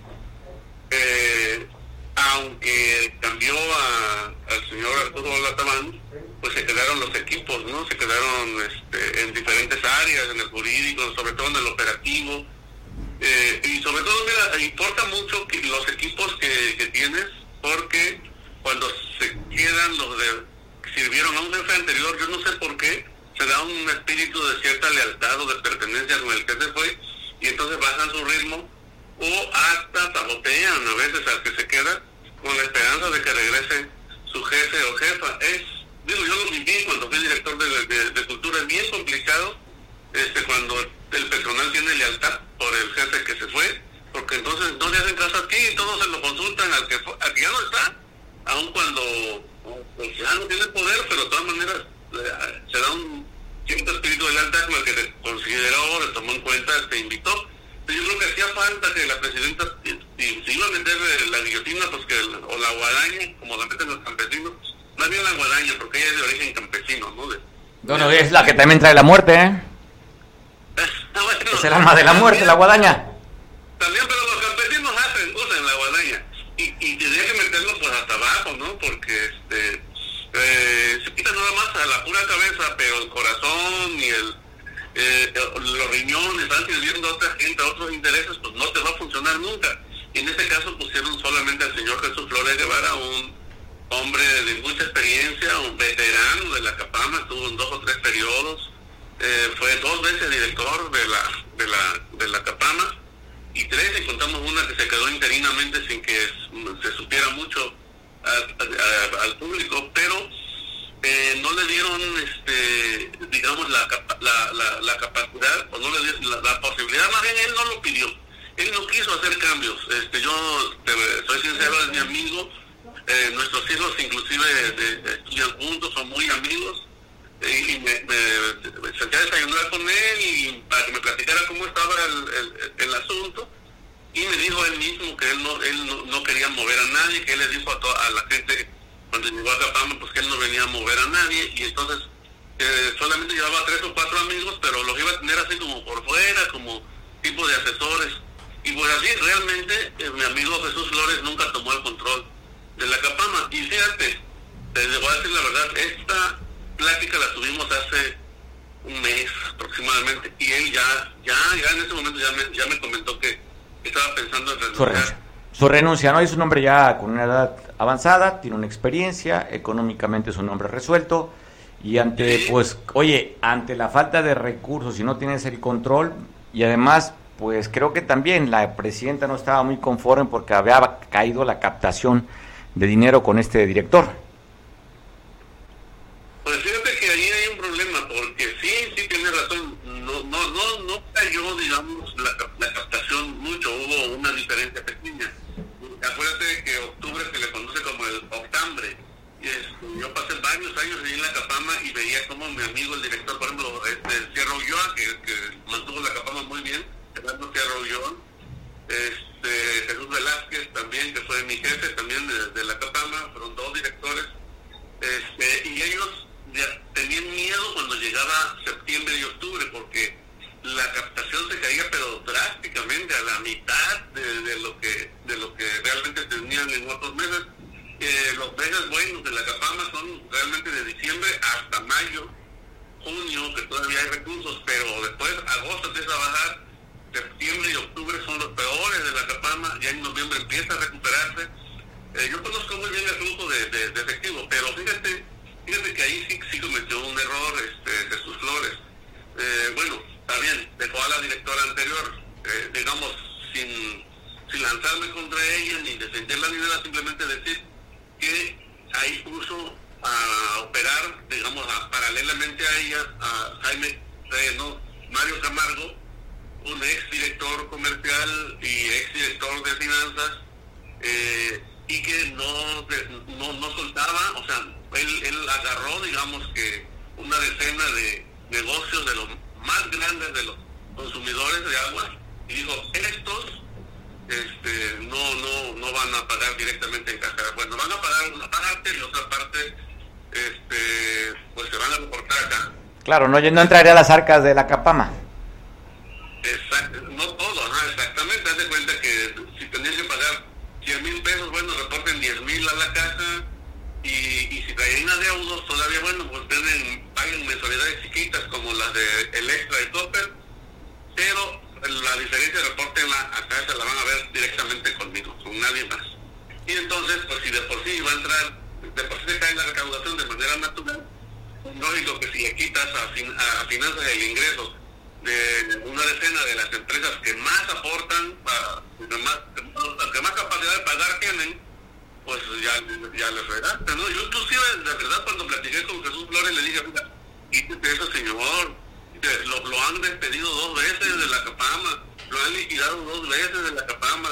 [SPEAKER 3] eh, aunque cambió al señor Arturo Latamán, pues se quedaron los equipos, ¿no? Se quedaron este, en diferentes áreas, en el jurídico, sobre todo en el operativo. Eh, y sobre todo, mira, importa mucho que los equipos que, que tienes, porque cuando se quedan los de sirvieron a un jefe anterior, yo no sé por qué, se da un espíritu de cierta lealtad o de pertenencia con el que se fue, y entonces bajan su ritmo, o hasta sabotean a veces al que se queda, con la esperanza de que regrese su jefe o jefa. Es, digo, yo lo viví cuando fui director de, cultura, es bien complicado este, cuando el personal tiene lealtad por el jefe que se fue, porque entonces no le hacen caso a ti y todos se lo consultan al que, al ya no está, aun cuando pues, ya no tiene poder, pero de todas maneras se da un cierto espíritu de lealtad con el que te consideró, le tomó en cuenta, te invitó yo creo que hacía falta que la presidenta, si, se iba a meter la guillotina, pues que, o la guadaña, como la meten los campesinos, más bien la guadaña, porque ella es de origen campesino, ¿no? De,
[SPEAKER 1] bueno, es la que también trae la muerte, ¿eh? es el alma de la muerte, la guadaña.
[SPEAKER 3] También, pero los campesinos hacen, usan la guadaña. Y, y tendría que meterlo pues hasta abajo, ¿no? Porque este eh, se quita nada más a la pura cabeza, pero el corazón y el eh, los riñones están sirviendo a otra gente, a otros intereses, pues no te va a funcionar nunca. Y en este caso pusieron solamente al señor Jesús Flores Guevara, un hombre de mucha experiencia, un veterano de la CAPAMA, estuvo en dos o tres periodos, eh, fue dos veces director de la, de la, de la CAPAMA, y tres, y contamos una que se quedó interinamente sin que se supiera mucho al público, pero eh, no le dieron, este, digamos, la, la, la, capacidad o no le dieron la, posibilidad, más bien él no lo pidió. Él no quiso hacer cambios. Este, yo soy sincero, es mi amigo. Eh, nuestros hijos inclusive estudian juntos, son muy amigos. Eh, y me, me, senté a desayunar con él y para que me platicara cómo estaba el, asunto. Y me dijo él mismo que él no, él no, quería mover a nadie, que él le dijo a, a la gente cuando llegó a Capama, pues que él no venía a mover a nadie y entonces eh, solamente llevaba tres o cuatro amigos, pero los iba a tener así como por fuera, como tipo de asesores. Y pues así realmente eh, mi amigo Jesús Flores nunca tomó el control de la Capama. Y fíjate, te voy a decir la verdad, esta plática la tuvimos hace un mes aproximadamente y él ya, ya, ya en ese momento ya me, ya me comentó que estaba pensando en renunciar
[SPEAKER 1] su renuncia, ¿no? Es un hombre ya con una edad avanzada, tiene una experiencia, económicamente es un hombre resuelto y ante, pues, oye, ante la falta de recursos y no tienes el control y además, pues creo que también la presidenta no estaba muy conforme porque había caído la captación de dinero con este director.
[SPEAKER 3] Pues fíjate que ahí hay un problema porque sí, sí tiene razón, no, no, no, no cayó, digamos, la, la captación mucho, hubo una diferencia pasé varios años allí en la Capama y veía como mi amigo, el director, por ejemplo, este, el Sierra Ulloa, que, mantuvo la Capama muy bien, Fernando Sierra Ulloa, este, Jesús Velázquez también, que fue mi jefe también de, la Capama, fueron dos directores, este, y ellos ya tenían miedo cuando llegaba septiembre y octubre, porque la captación se caía pero drásticamente a la mitad de lo que de lo que realmente tenían en
[SPEAKER 2] otros meses. Eh, los meses buenos de la Capama son realmente de diciembre hasta mayo, junio, que todavía hay recursos, pero después agosto empieza a bajar, septiembre y octubre son los peores de la Capama, ya en noviembre empieza a recuperarse. Eh, yo conozco muy bien el flujo de, de, efectivo, pero fíjate, fíjate que ahí sí, sí cometió un error este, sus Flores. Eh, bueno, también dejó a la directora anterior, eh, digamos, sin, sin lanzarme contra ella ni defenderla ni nada, simplemente decir que ahí puso a operar, digamos, paralelamente a ella, a Jaime Reno, Mario Camargo, un ex director comercial y ex director de finanzas, eh, y que no, no, no soltaba, o sea, él, él agarró, digamos que, una decena de negocios de los más grandes de los consumidores de agua y dijo, estos este, no, no, no van a pagar directamente en caja. Bueno, van a pagar una parte y otra parte este, pues se van a reportar acá.
[SPEAKER 1] Claro, no, no entraría a las arcas de la Capama.
[SPEAKER 2] Exacto, no todo, ¿no? exactamente. Haz de cuenta que si tenían que pagar 100 mil pesos, bueno, reporten 10 mil a la casa y, y si traen adeudos todavía, bueno, pues tienen, paguen mensualidades chiquitas como las de Electra y Topper, pero la diferencia de reporte la, acá se la van a ver directamente conmigo, con nadie más. Y entonces, pues si de por sí va a entrar, de por sí se cae la recaudación de manera natural, lógico que si le quitas a, a finanzas el ingreso de una decena de las empresas que más aportan, más, que más capacidad de pagar tienen, pues ya, ya les regaste, ¿no? Yo inclusive, de verdad, cuando platiqué con Jesús Flores, le dije, mira, quítate eso, señor, lo, lo, han despedido dos veces de la Capama, lo han liquidado dos veces de la Capama,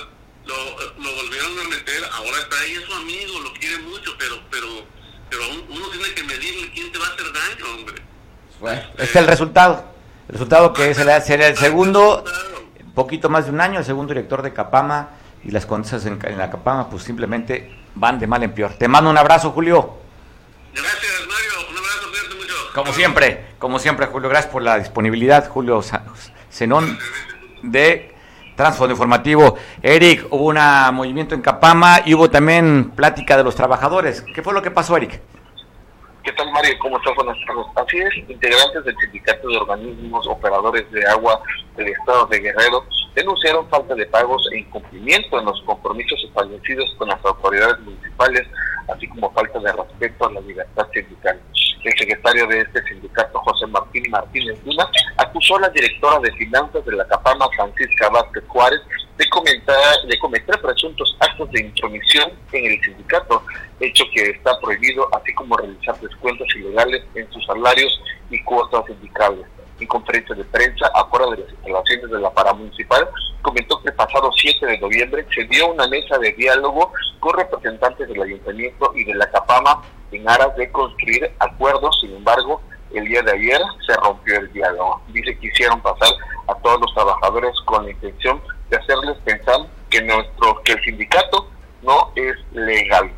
[SPEAKER 2] lo, lo volvieron a meter, ahora está ahí, es su amigo, lo quiere mucho, pero pero pero uno tiene que medirle quién te va a hacer daño, hombre.
[SPEAKER 1] Bueno, este es el resultado. El resultado que será, será el segundo, poquito más de un año, el segundo director de Capama y las condiciones en, en la Capama pues simplemente van de mal en peor. Te mando un abrazo, Julio.
[SPEAKER 2] Gracias, Mario. Un abrazo, cuídate mucho.
[SPEAKER 1] Como siempre, como siempre, Julio, gracias por la disponibilidad. Julio Zenón de Transfondo Informativo. Eric, hubo un movimiento en Capama y hubo también plática de los trabajadores. ¿Qué fue lo que pasó, Eric?
[SPEAKER 4] ¿Qué tal, Mario? ¿Cómo estás? Buenas tardes. Así es, integrantes del Sindicato de Organismos Operadores de Agua del Estado de Guerrero denunciaron falta de pagos e incumplimiento en los compromisos establecidos con las autoridades municipales, así como falta de respeto a la libertad sindical. El secretario de este sindicato, José Martín Martínez Luna, acusó a la directora de finanzas de la CAPAMA, Francisca Vázquez Juárez, de, comentar, cometer presuntos actos de intromisión en el sindicato, hecho que está prohibido, así como realizar descuentos ilegales en sus salarios y cuotas sindicales. En conferencia de prensa afuera de las instalaciones de la paramunicipal, comentó que el pasado 7 de noviembre se dio una mesa de diálogo con representantes del ayuntamiento y de la CAPAMA en aras de construir acuerdos, sin embargo, el día de ayer se rompió el diálogo. Dice que hicieron pasar a todos los trabajadores con la intención de hacerles pensar que nuestro que el sindicato no es legal.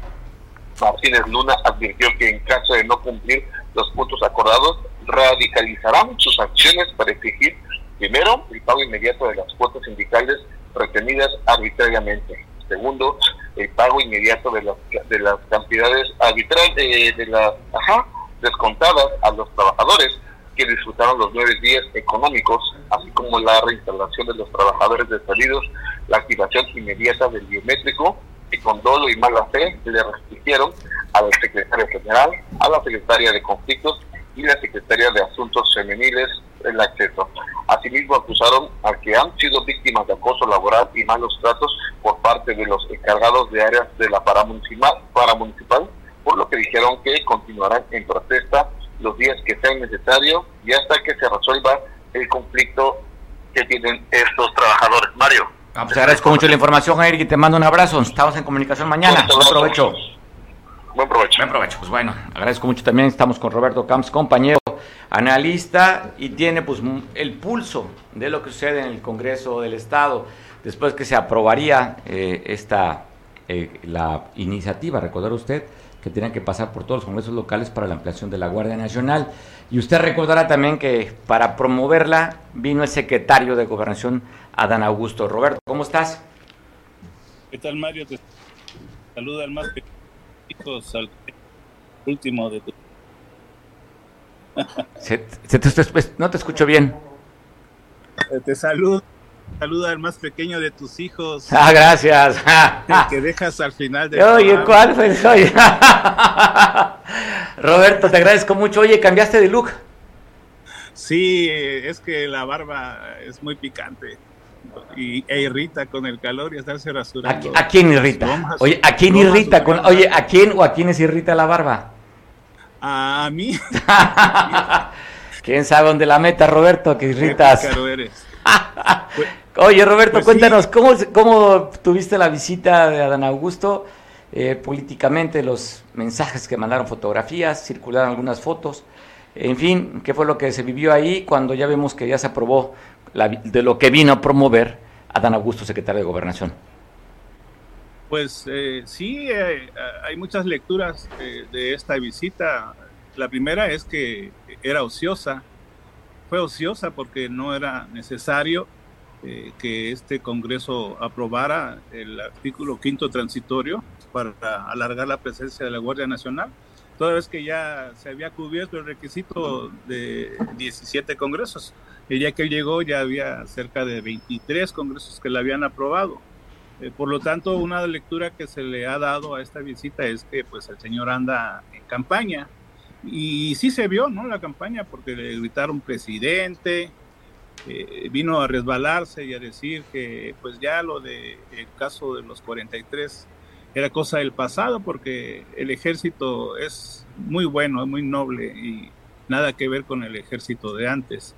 [SPEAKER 4] Martínez Luna advirtió que en caso de no cumplir los puntos acordados, radicalizarán sus acciones para exigir, primero, el pago inmediato de las cuotas sindicales retenidas arbitrariamente. Segundo, el pago inmediato de las, de las cantidades arbitrarias, de, de las descontadas a los trabajadores que disfrutaron los nueve días económicos, así como la reinstalación de los trabajadores despedidos, la activación inmediata del biométrico, que con dolo y mala fe le restringieron al secretario general, a la secretaria de conflictos y la Secretaría de Asuntos Femeniles el acceso. Asimismo, acusaron a que han sido víctimas de acoso laboral y malos tratos por parte de los encargados de áreas de la paramunicipal, paramunicipal por lo que dijeron que continuarán en protesta los días que sean necesarios y hasta que se resuelva el conflicto que tienen estos trabajadores. Mario.
[SPEAKER 1] Ah, pues agradezco mucho la información, Eric, y te mando un abrazo. Estamos en comunicación mañana. Buen provecho.
[SPEAKER 4] Buen provecho.
[SPEAKER 1] Buen provecho. Pues bueno, agradezco mucho también. Estamos con Roberto Camps, compañero, analista, y tiene pues el pulso de lo que sucede en el Congreso del Estado después que se aprobaría eh, esta eh, la iniciativa, recordar usted, que tenían que pasar por todos los congresos locales para la ampliación de la Guardia Nacional. Y usted recordará también que para promoverla vino el secretario de Gobernación, Adán Augusto. Roberto, ¿cómo estás?
[SPEAKER 9] ¿Qué tal, Mario? Saluda al más hijos, al último de tu...
[SPEAKER 1] no te escucho bien.
[SPEAKER 9] Eh, te saludo. Saluda al más pequeño de tus hijos.
[SPEAKER 1] Ah, gracias.
[SPEAKER 9] que dejas al final de.
[SPEAKER 1] Oye, ¿cuál fue? Oye. Roberto, te agradezco mucho. Oye, cambiaste de look.
[SPEAKER 9] Sí, es que la barba es muy picante y, e irrita con el calor y estarse rasurando.
[SPEAKER 1] ¿A, quién irrita? Oye, ¿a quién irrita? Con, oye, ¿a quién o a quiénes irrita la barba?
[SPEAKER 9] A mí.
[SPEAKER 1] ¿Quién sabe dónde la meta, Roberto, que irritas? Oye, Roberto, pues cuéntanos, ¿cómo, ¿cómo tuviste la visita de Adán Augusto? Eh, políticamente, los mensajes que mandaron, fotografías, circularon algunas fotos. En fin, ¿qué fue lo que se vivió ahí cuando ya vemos que ya se aprobó de lo que vino a promover Adán Augusto, secretario de Gobernación?
[SPEAKER 9] Pues eh, sí, eh, hay muchas lecturas de esta visita. La primera es que era ociosa, fue ociosa porque no era necesario eh, que este Congreso aprobara el artículo quinto transitorio para alargar la presencia de la Guardia Nacional, toda vez que ya se había cubierto el requisito de 17 congresos. El día que llegó ya había cerca de 23 congresos que la habían aprobado. Eh, por lo tanto, una lectura que se le ha dado a esta visita es que pues el señor anda en campaña. Y sí se vio, ¿no? La campaña, porque le gritaron presidente, eh, vino a resbalarse y a decir que pues ya lo de el caso de los 43 era cosa del pasado porque el ejército es muy bueno, es muy noble y nada que ver con el ejército de antes.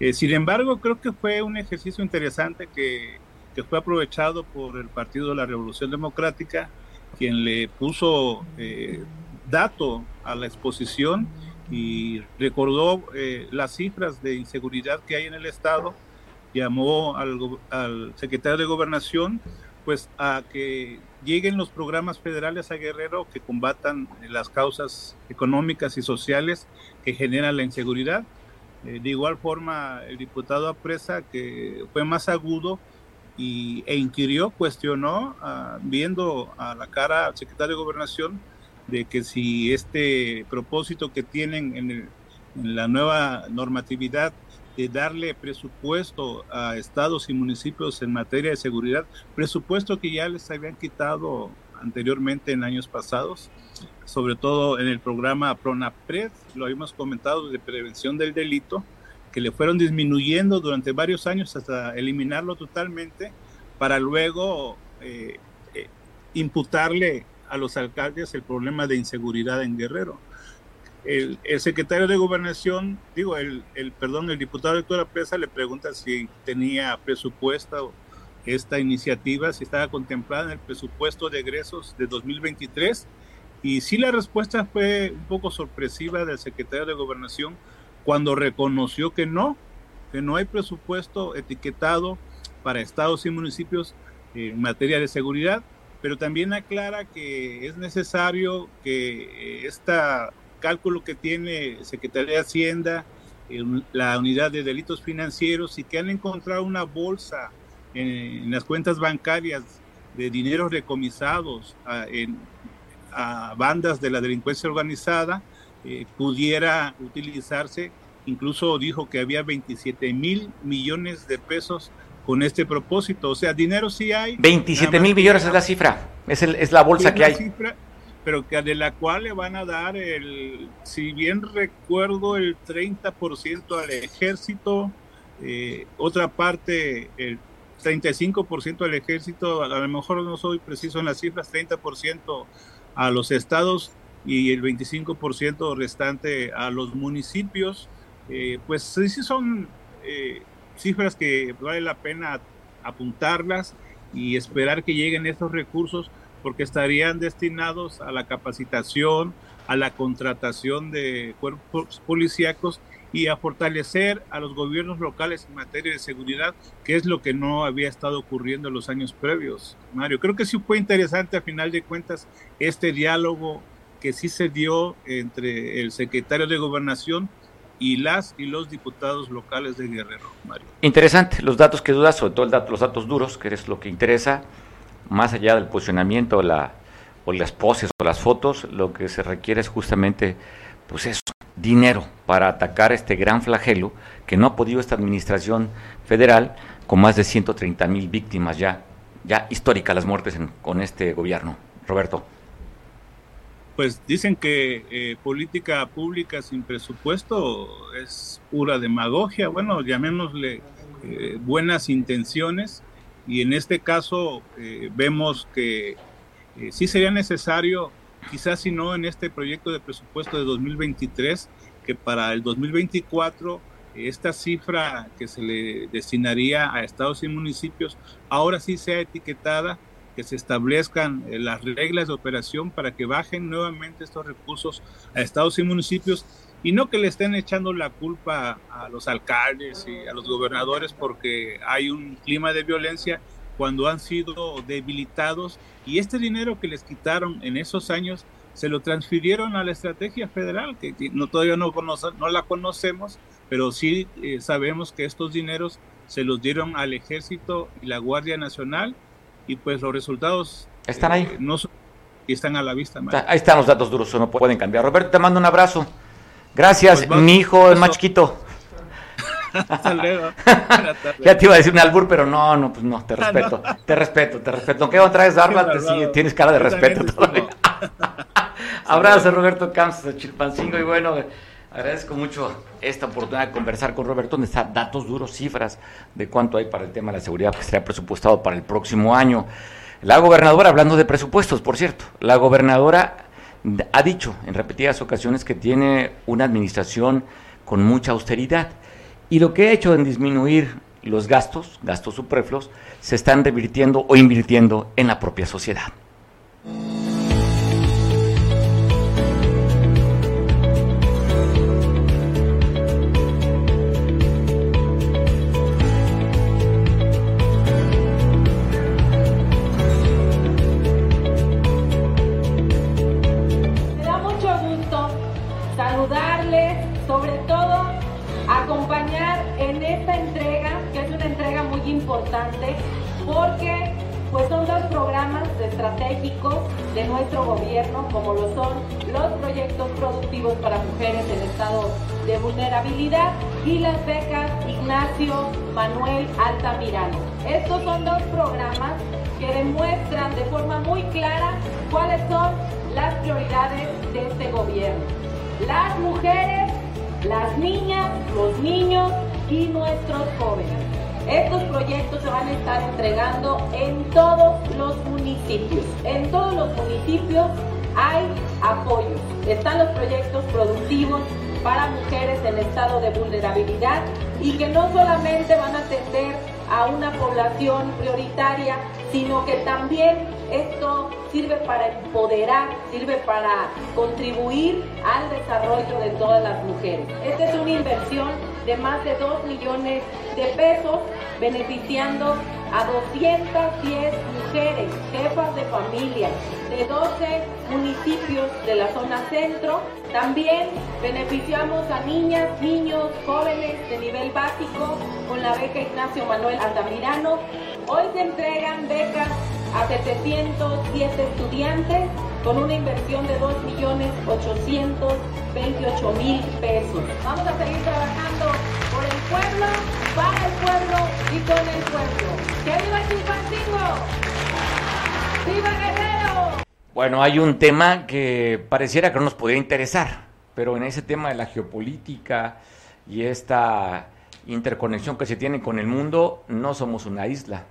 [SPEAKER 9] Eh, sin embargo, creo que fue un ejercicio interesante que, que, fue aprovechado por el Partido de la Revolución Democrática, quien le puso eh, dato a la exposición y recordó eh, las cifras de inseguridad que hay en el Estado, llamó al, al, secretario de Gobernación pues a que lleguen los programas federales a Guerrero que combatan las causas económicas y sociales que generan la inseguridad. Eh, de igual forma, el diputado Apresa, que fue más agudo y, e inquirió, cuestionó, ah, viendo a la cara al secretario de Gobernación, de que si este propósito que tienen en, la nueva normatividad de darle presupuesto a estados y municipios en materia de seguridad, presupuesto que ya les habían quitado anteriormente en años pasados, sobre todo en el programa PRONAPRED, lo habíamos comentado, de prevención del delito, que le fueron disminuyendo durante varios años hasta eliminarlo totalmente, para luego eh, eh, imputarle a los alcaldes el problema de inseguridad en Guerrero. El, secretario de Gobernación, digo, el, el perdón, el diputado Héctor Presa le pregunta si tenía presupuesto esta iniciativa, si estaba contemplada en el presupuesto de egresos de 2023. Y sí la respuesta fue un poco sorpresiva del secretario de Gobernación cuando reconoció que no, que no hay presupuesto etiquetado para estados y municipios en materia de seguridad pero también aclara que es necesario que este cálculo que tiene Secretaría de Hacienda, la unidad de delitos financieros y que han encontrado una bolsa en, las cuentas bancarias de dinero recomisados a, en, bandas de la delincuencia organizada, eh, pudiera utilizarse. Incluso dijo que había 27 mil millones de pesos con este propósito. O sea, dinero sí hay.
[SPEAKER 1] 27 mil millones es la cifra, es, el, es la bolsa que hay.
[SPEAKER 9] pero que de la cual le van a dar, el, si bien recuerdo, el 30% al ejército, eh, otra parte, el 35% al ejército, a lo mejor no soy preciso en las cifras, 30% a los estados y el 25% restante a los municipios. Eh, pues sí, sí son eh, cifras que vale la pena apuntarlas y esperar que lleguen estos recursos porque estarían destinados a la capacitación, a la contratación de cuerpos policíacos y a fortalecer a los gobiernos locales en materia de seguridad, que es lo que no había estado ocurriendo en los años previos. Mario, creo que sí fue interesante a final de cuentas este diálogo que sí se dio entre el secretario de Gobernación y las y los diputados locales de Guerrero, Mario.
[SPEAKER 1] Interesante, los datos que dudas, sobre todo el dato, los datos duros, que es lo que interesa, más allá del posicionamiento o las poses o las fotos, lo que se requiere es justamente, pues eso, dinero para atacar este gran flagelo que no ha podido esta administración federal con más de 130 mil víctimas ya, ya históricas las muertes con este gobierno. Roberto.
[SPEAKER 9] Pues dicen que eh, política pública sin presupuesto es pura demagogia, bueno, llamémosle eh, buenas intenciones. Y en este caso eh, vemos que sí sería necesario, quizás si no en este proyecto de presupuesto de 2023, que para el 2024 esta cifra que se le destinaría a estados y municipios ahora sí sea etiquetada, que se establezcan eh, las reglas de operación para que bajen nuevamente estos recursos a estados y municipios y no que le estén echando la culpa a los alcaldes y a los gobernadores porque hay un clima de violencia cuando han sido debilitados y este dinero que les quitaron en esos años se lo transfirieron a la estrategia federal, que no, todavía no, no la conocemos, pero sí eh, sabemos que estos dineros se los dieron al ejército y la Guardia Nacional y pues los resultados
[SPEAKER 1] están ahí.
[SPEAKER 9] Eh, no están a la vista.
[SPEAKER 1] Ahí están los datos duros, no pueden cambiar. Roberto, te mando un abrazo. Gracias, pues mi hijo es más chiquito. ya te iba a decir un albur, pero no, no, pues no, te ah, respeto, te respeto, te respeto. Aunque otra vez Darla, tienes cara de respeto todavía. Abrazo, Roberto Camps, Chilpancingo, y bueno, Agradezco mucho esta oportunidad de conversar con Roberto, donde está datos duros, cifras de cuánto hay para el tema de la seguridad que será presupuestado para el próximo año. La gobernadora, hablando de presupuestos, por cierto, la gobernadora ha dicho en repetidas ocasiones que tiene una administración con mucha austeridad y lo que ha hecho en disminuir los gastos, gastos superfluos, se están revirtiendo o invirtiendo en la propia sociedad.
[SPEAKER 10] Programas estratégicos de nuestro gobierno, como lo son los proyectos productivos para mujeres en estado de vulnerabilidad y las becas Ignacio Manuel Altamirano. Estos son dos programas que demuestran de forma muy clara cuáles son las prioridades de este gobierno. Las mujeres, las niñas, los niños y nuestros jóvenes. Estos proyectos se van a estar entregando en todos los municipios. En todos los municipios hay apoyos. Están los proyectos productivos para mujeres en estado de vulnerabilidad y que no solamente van a atender a una población prioritaria, sino que también esto sirve para empoderar, sirve para contribuir al desarrollo de todas las mujeres. Esta es una inversión de más de 2 millones de pesos, beneficiando a 210 mujeres, jefas de familia, de 12 municipios de la zona centro. También beneficiamos a niñas, niños, jóvenes de nivel básico con la beca Ignacio Manuel Altamirano. Hoy se entregan becas a 707 estudiantes con una inversión de 2.828.000 pesos. Vamos a seguir trabajando por el pueblo, para el pueblo y con el pueblo. ¡Que viva Chilpancingo! ¡Viva Guerrero!
[SPEAKER 1] Bueno, hay un tema que pareciera que no nos podría interesar, pero en ese tema de la geopolítica y esta interconexión que se tiene con el mundo, no somos una isla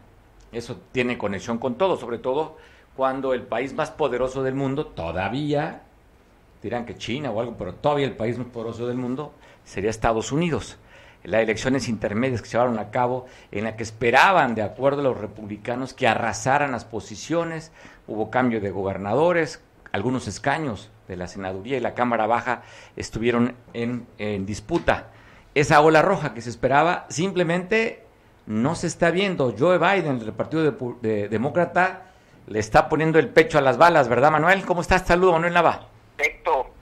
[SPEAKER 1] eso tiene conexión con todo, sobre todo cuando el país más poderoso del mundo, todavía, dirán que China o algo, pero todavía el país más poderoso del mundo sería Estados Unidos. Las elecciones intermedias que se llevaron a cabo, en la que esperaban, de acuerdo a los republicanos, que arrasaran las posiciones, hubo cambio de gobernadores, algunos escaños de la senaduría y la Cámara Baja estuvieron en, en disputa. Esa ola roja que se esperaba simplemente no se está viendo. Joe Biden, del Partido de, Demócrata, le está poniendo el pecho a las balas, ¿verdad, Manuel? ¿Cómo estás? Saludo, Manuel Nava.
[SPEAKER 11] Perfecto.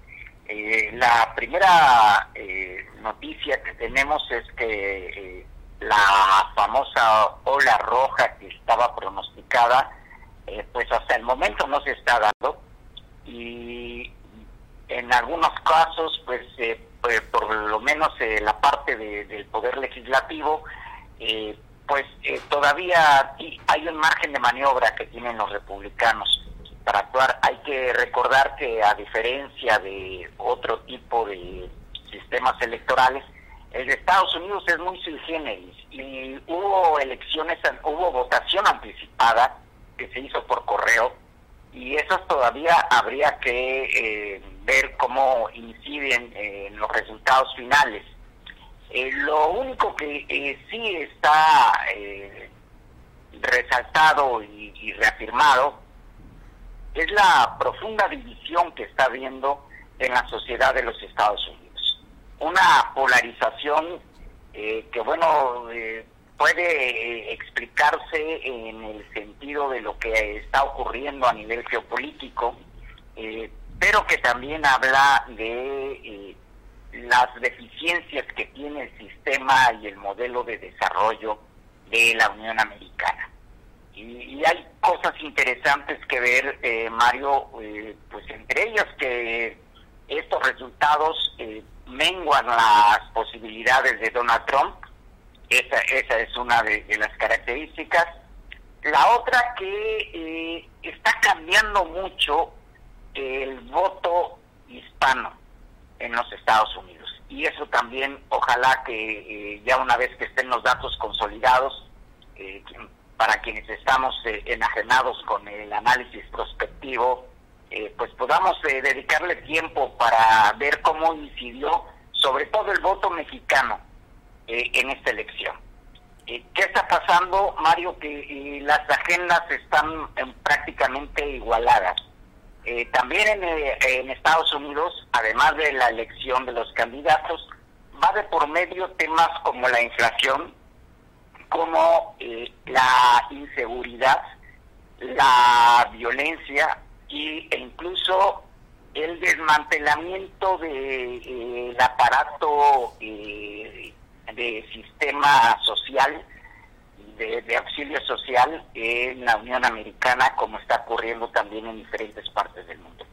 [SPEAKER 11] Eh, la primera eh, noticia que tenemos es que eh, la famosa ola roja que estaba pronosticada, pues hasta el momento no se está dando. y en algunos casos, pues, eh, pues por lo menos eh, la parte del poder legislativo, eh, pues todavía hay un margen de maniobra que tienen los republicanos para actuar. Hay que recordar que a diferencia de otro tipo de sistemas electorales, el de Estados Unidos es muy sui generis y hubo elecciones, hubo votación anticipada que se hizo por correo y eso todavía habría que eh, ver cómo inciden en los resultados finales. Eh, lo único que eh, sí está resaltado y, y, reafirmado es la profunda división que está habiendo en la sociedad de los Estados Unidos. Una polarización que, bueno, puede eh, explicarse en el sentido de lo que está ocurriendo a nivel geopolítico, eh, pero que también habla de eh, las deficiencias que tiene el sistema y el modelo de desarrollo de la Unión Americana. Y, hay cosas interesantes que ver, Mario, pues entre ellas que estos resultados menguan las posibilidades de Donald Trump, esa, esa es una de, las características. La otra que eh, está cambiando mucho el voto hispano en los Estados Unidos. Y eso también, ojalá que eh, ya una vez que estén los datos consolidados, eh, para quienes estamos enajenados con el análisis prospectivo, pues podamos dedicarle tiempo para ver cómo incidió sobre todo el voto mexicano eh, en esta elección. Eh, ¿Qué está pasando, Mario? Que eh, las agendas están prácticamente igualadas. También en, Estados Unidos, además de la elección de los candidatos, va de por medio temas como la inflación, como la inseguridad, la violencia y, e incluso el desmantelamiento del aparato de sistema social, de, auxilio social en la Unión Americana, como está ocurriendo también en diferentes partes del mundo.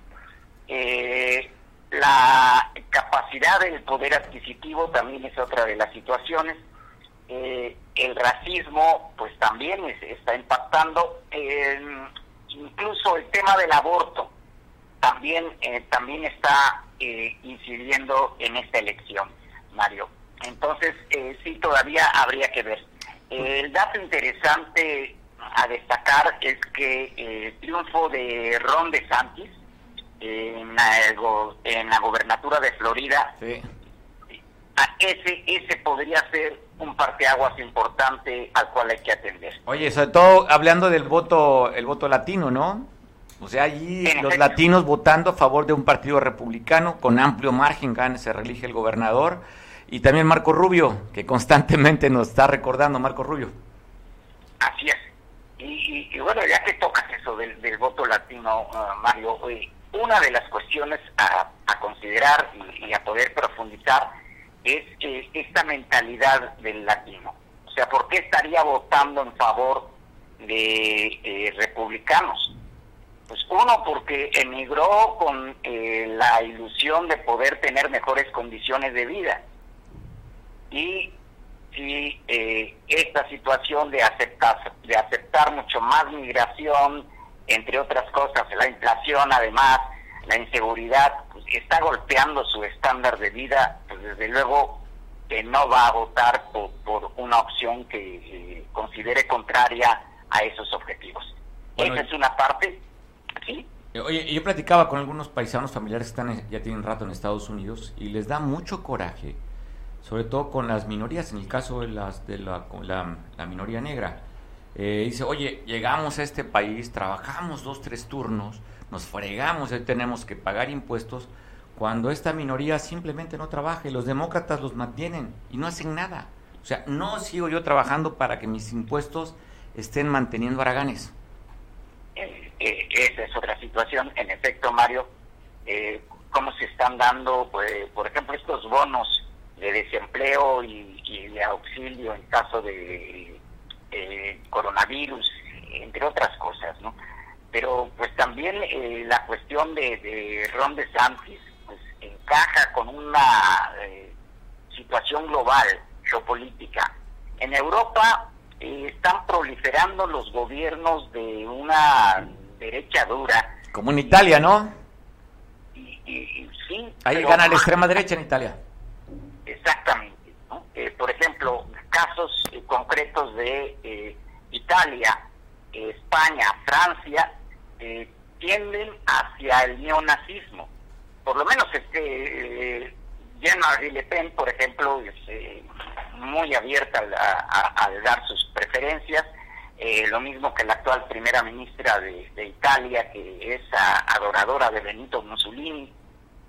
[SPEAKER 11] Eh, la capacidad del poder adquisitivo también es otra de las situaciones. Eh, el racismo, pues también está impactando. incluso el tema del aborto también, eh, también está incidiendo en esta elección, Mario. Entonces, eh, sí, todavía habría que ver. El dato interesante a destacar es que el triunfo de Ron DeSantis en la, en la gobernatura de Florida, ese, ese podría ser un parteaguas importante al cual hay que atender.
[SPEAKER 1] Oye, sobre todo hablando del voto, el voto latino, ¿no? O sea, allí los latinos votando a favor de un partido republicano con amplio margen, gana, se reelige el gobernador y también Marco Rubio, que constantemente nos está recordando Marco Rubio.
[SPEAKER 11] Así es. Y, bueno, ya que tocas eso del, voto latino, uh, Mario, una de las cuestiones a, considerar y, a poder profundizar es esta mentalidad del latino. O sea, ¿por qué estaría votando en favor de eh, republicanos? Pues uno, porque emigró con eh, la ilusión de poder tener mejores condiciones de vida y si eh, esta situación de aceptar, de aceptar mucho más migración, entre otras cosas, la inflación además, la inseguridad, pues, está golpeando su estándar de vida, pues desde luego que no va a votar por, una opción que eh, considere contraria a esos objetivos. Esa es una parte, ¿sí?
[SPEAKER 1] Oye, yo platicaba con algunos paisanos familiares que están ya tienen rato en Estados Unidos y les da mucho coraje sobre todo con las minorías, en el caso de, las, de la, la, minoría negra. Eh, dice, oye, llegamos a este país, trabajamos dos, tres turnos, nos fregamos, y tenemos que pagar impuestos, cuando esta minoría simplemente no trabaja y los demócratas los mantienen y no hacen nada. O sea, no sigo yo trabajando para que mis impuestos estén manteniendo haraganes.
[SPEAKER 11] Eh, eh, esa es otra situación. En efecto, Mario, cómo se están dando, pues, por ejemplo, estos bonos de desempleo y, de auxilio en caso de eh, coronavirus, entre otras cosas, ¿no? pero pues también eh, la cuestión de, de Ron DeSantis pues, encaja con una eh, situación global, geopolítica. En Europa están proliferando los gobiernos de una derecha dura.
[SPEAKER 1] Como en Italia, ¿no?
[SPEAKER 11] Y, y- y sí.
[SPEAKER 1] Ahí gana la extrema derecha en Italia.
[SPEAKER 11] Exactamente. ¿no? Eh, por ejemplo, casos eh, concretos de eh, Italia, España, Francia, eh, tienden hacia el neonazismo. Por lo menos este, Jean-Marie Le Pen, por ejemplo, es muy abierta al- a, dar sus preferencias. Lo mismo que la actual primera ministra de, Italia, que es adoradora de Benito Mussolini,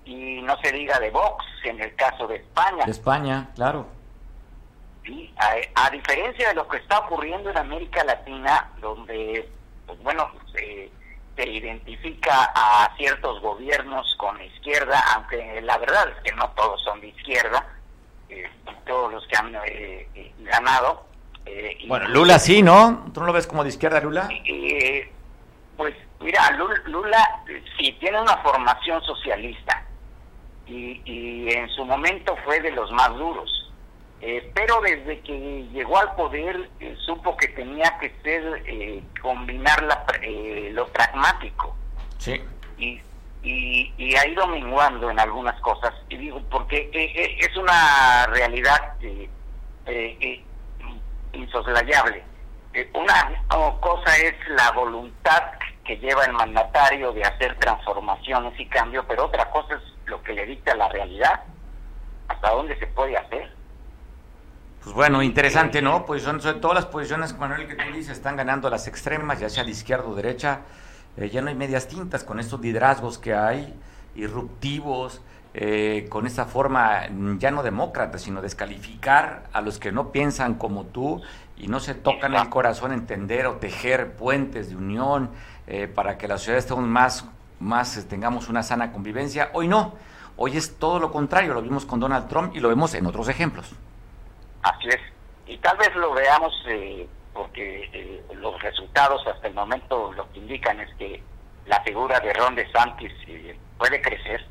[SPEAKER 11] y no se diga de Vox en el caso de España.
[SPEAKER 1] De España, claro.
[SPEAKER 11] Sí, a, a diferencia de lo que está ocurriendo en América Latina, donde, pues bueno, se, se identifica a ciertos gobiernos con la izquierda, aunque la verdad es que no todos son de izquierda, eh, todos los que han eh, eh, ganado. eh,
[SPEAKER 1] Bueno, Lula sí, ¿no? ¿Tú no lo ves como de izquierda, Lula?
[SPEAKER 11] pues mira, Lula, Lula sí tiene una formación socialista y, y en su momento fue de los más duros. Eh, pero desde que llegó al poder eh, supo que tenía que ser eh, combinar la, lo pragmático
[SPEAKER 1] Sí.
[SPEAKER 11] y, y, y ha ido menguando en algunas cosas. Y digo, porque es una realidad insoslayable. Una cosa es la voluntad que lleva el mandatario de hacer transformaciones y cambio, pero otra cosa es lo que le dicta la realidad, hasta dónde se puede hacer.
[SPEAKER 1] Pues bueno, interesante, ¿no? Pues son sobre todas las posiciones, Manuel, que tú dices, están ganando las extremas, ya sea de izquierda o derecha. Eh, ya no hay medias tintas con estos liderazgos que hay, irruptivos, eh, con esa forma mm, ya no demócrata, sino descalificar a los que no piensan como tú y no se tocan el corazón entender o tejer puentes de unión eh, para que la sociedad estemos más, más eh, tengamos una sana convivencia. Hoy no, hoy es todo lo contrario, lo vimos con Donald Trump y lo vemos en otros ejemplos.
[SPEAKER 11] Así es. Y tal vez lo veamos eh, porque eh, los resultados hasta el momento lo que indican es que la figura de Ron DeSantis eh, puede crecer.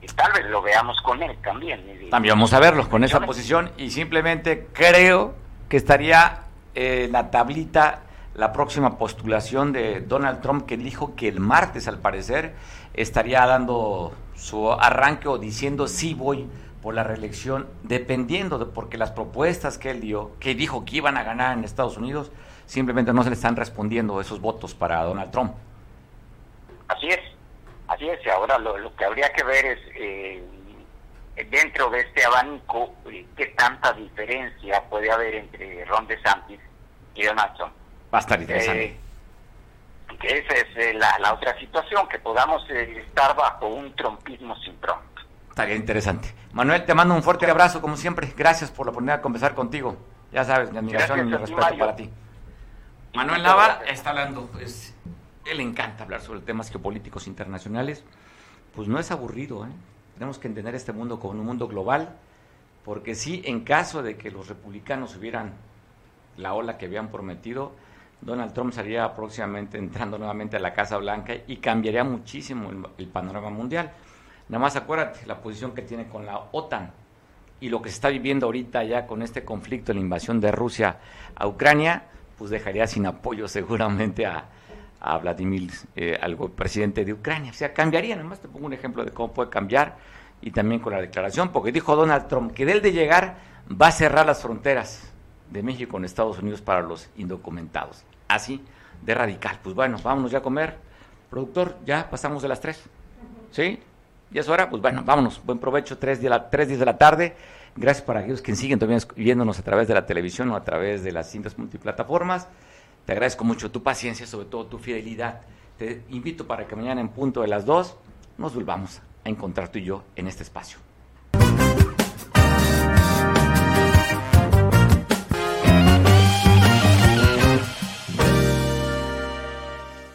[SPEAKER 11] Y tal vez lo veamos con él también.
[SPEAKER 1] También vamos a verlo con esa posición y simplemente creo que estaría en la tablita la próxima postulación de Donald Trump que dijo que el martes al parecer estaría dando su arranque o diciendo sí voy por la reelección dependiendo de porque las propuestas que él dio, que dijo que iban a ganar en Estados Unidos, simplemente no se le están respondiendo esos votos para Donald Trump.
[SPEAKER 11] Así es, así es. Ahora lo, lo que habría que ver es eh, dentro de este abanico eh, qué tanta diferencia puede haber entre Ron DeSantis y Donald Trump.
[SPEAKER 1] Va a estar interesante.
[SPEAKER 11] Eh, que esa es eh, la, la otra situación, que podamos eh, estar bajo un trompismo sin Trump.
[SPEAKER 1] Estaría interesante. Manuel, te mando un fuerte abrazo, como siempre. Gracias por la oportunidad de conversar contigo. Ya sabes, mi admiración y mi respeto
[SPEAKER 11] Mario.
[SPEAKER 1] para ti. Manuel Nava está hablando, pues, él encanta hablar sobre temas geopolíticos internacionales. Pues no es aburrido, ¿eh? Tenemos que entender este mundo como un mundo global, porque sí, en caso de que los republicanos hubieran la ola que habían prometido, Donald Trump estaría próximamente entrando nuevamente a la Casa Blanca y cambiaría muchísimo el, panorama mundial. Nada más acuérdate la posición que tiene con la OTAN y lo que se está viviendo ahorita ya con este conflicto, la invasión de Rusia a Ucrania, pues dejaría sin apoyo seguramente a, a Vladimir, eh, al presidente de Ucrania. O sea, cambiaría, nada más te pongo un ejemplo de cómo puede cambiar y también con la declaración, porque dijo Donald Trump que de él de llegar va a cerrar las fronteras de México con Estados Unidos para los indocumentados. Así de radical. Pues bueno, vámonos ya a comer. Productor, ya pasamos de las tres. ¿Sí? ¿Ya es hora? Pues bueno, vámonos. Buen provecho, tres de la, de la tarde. Gracias para aquellos que siguen esc- viéndonos a través de la televisión o a través de las cintas multiplataformas. Te agradezco mucho tu paciencia, sobre todo tu fidelidad. Te invito para que mañana en punto de las dos nos volvamos a encontrar tú y yo en este espacio.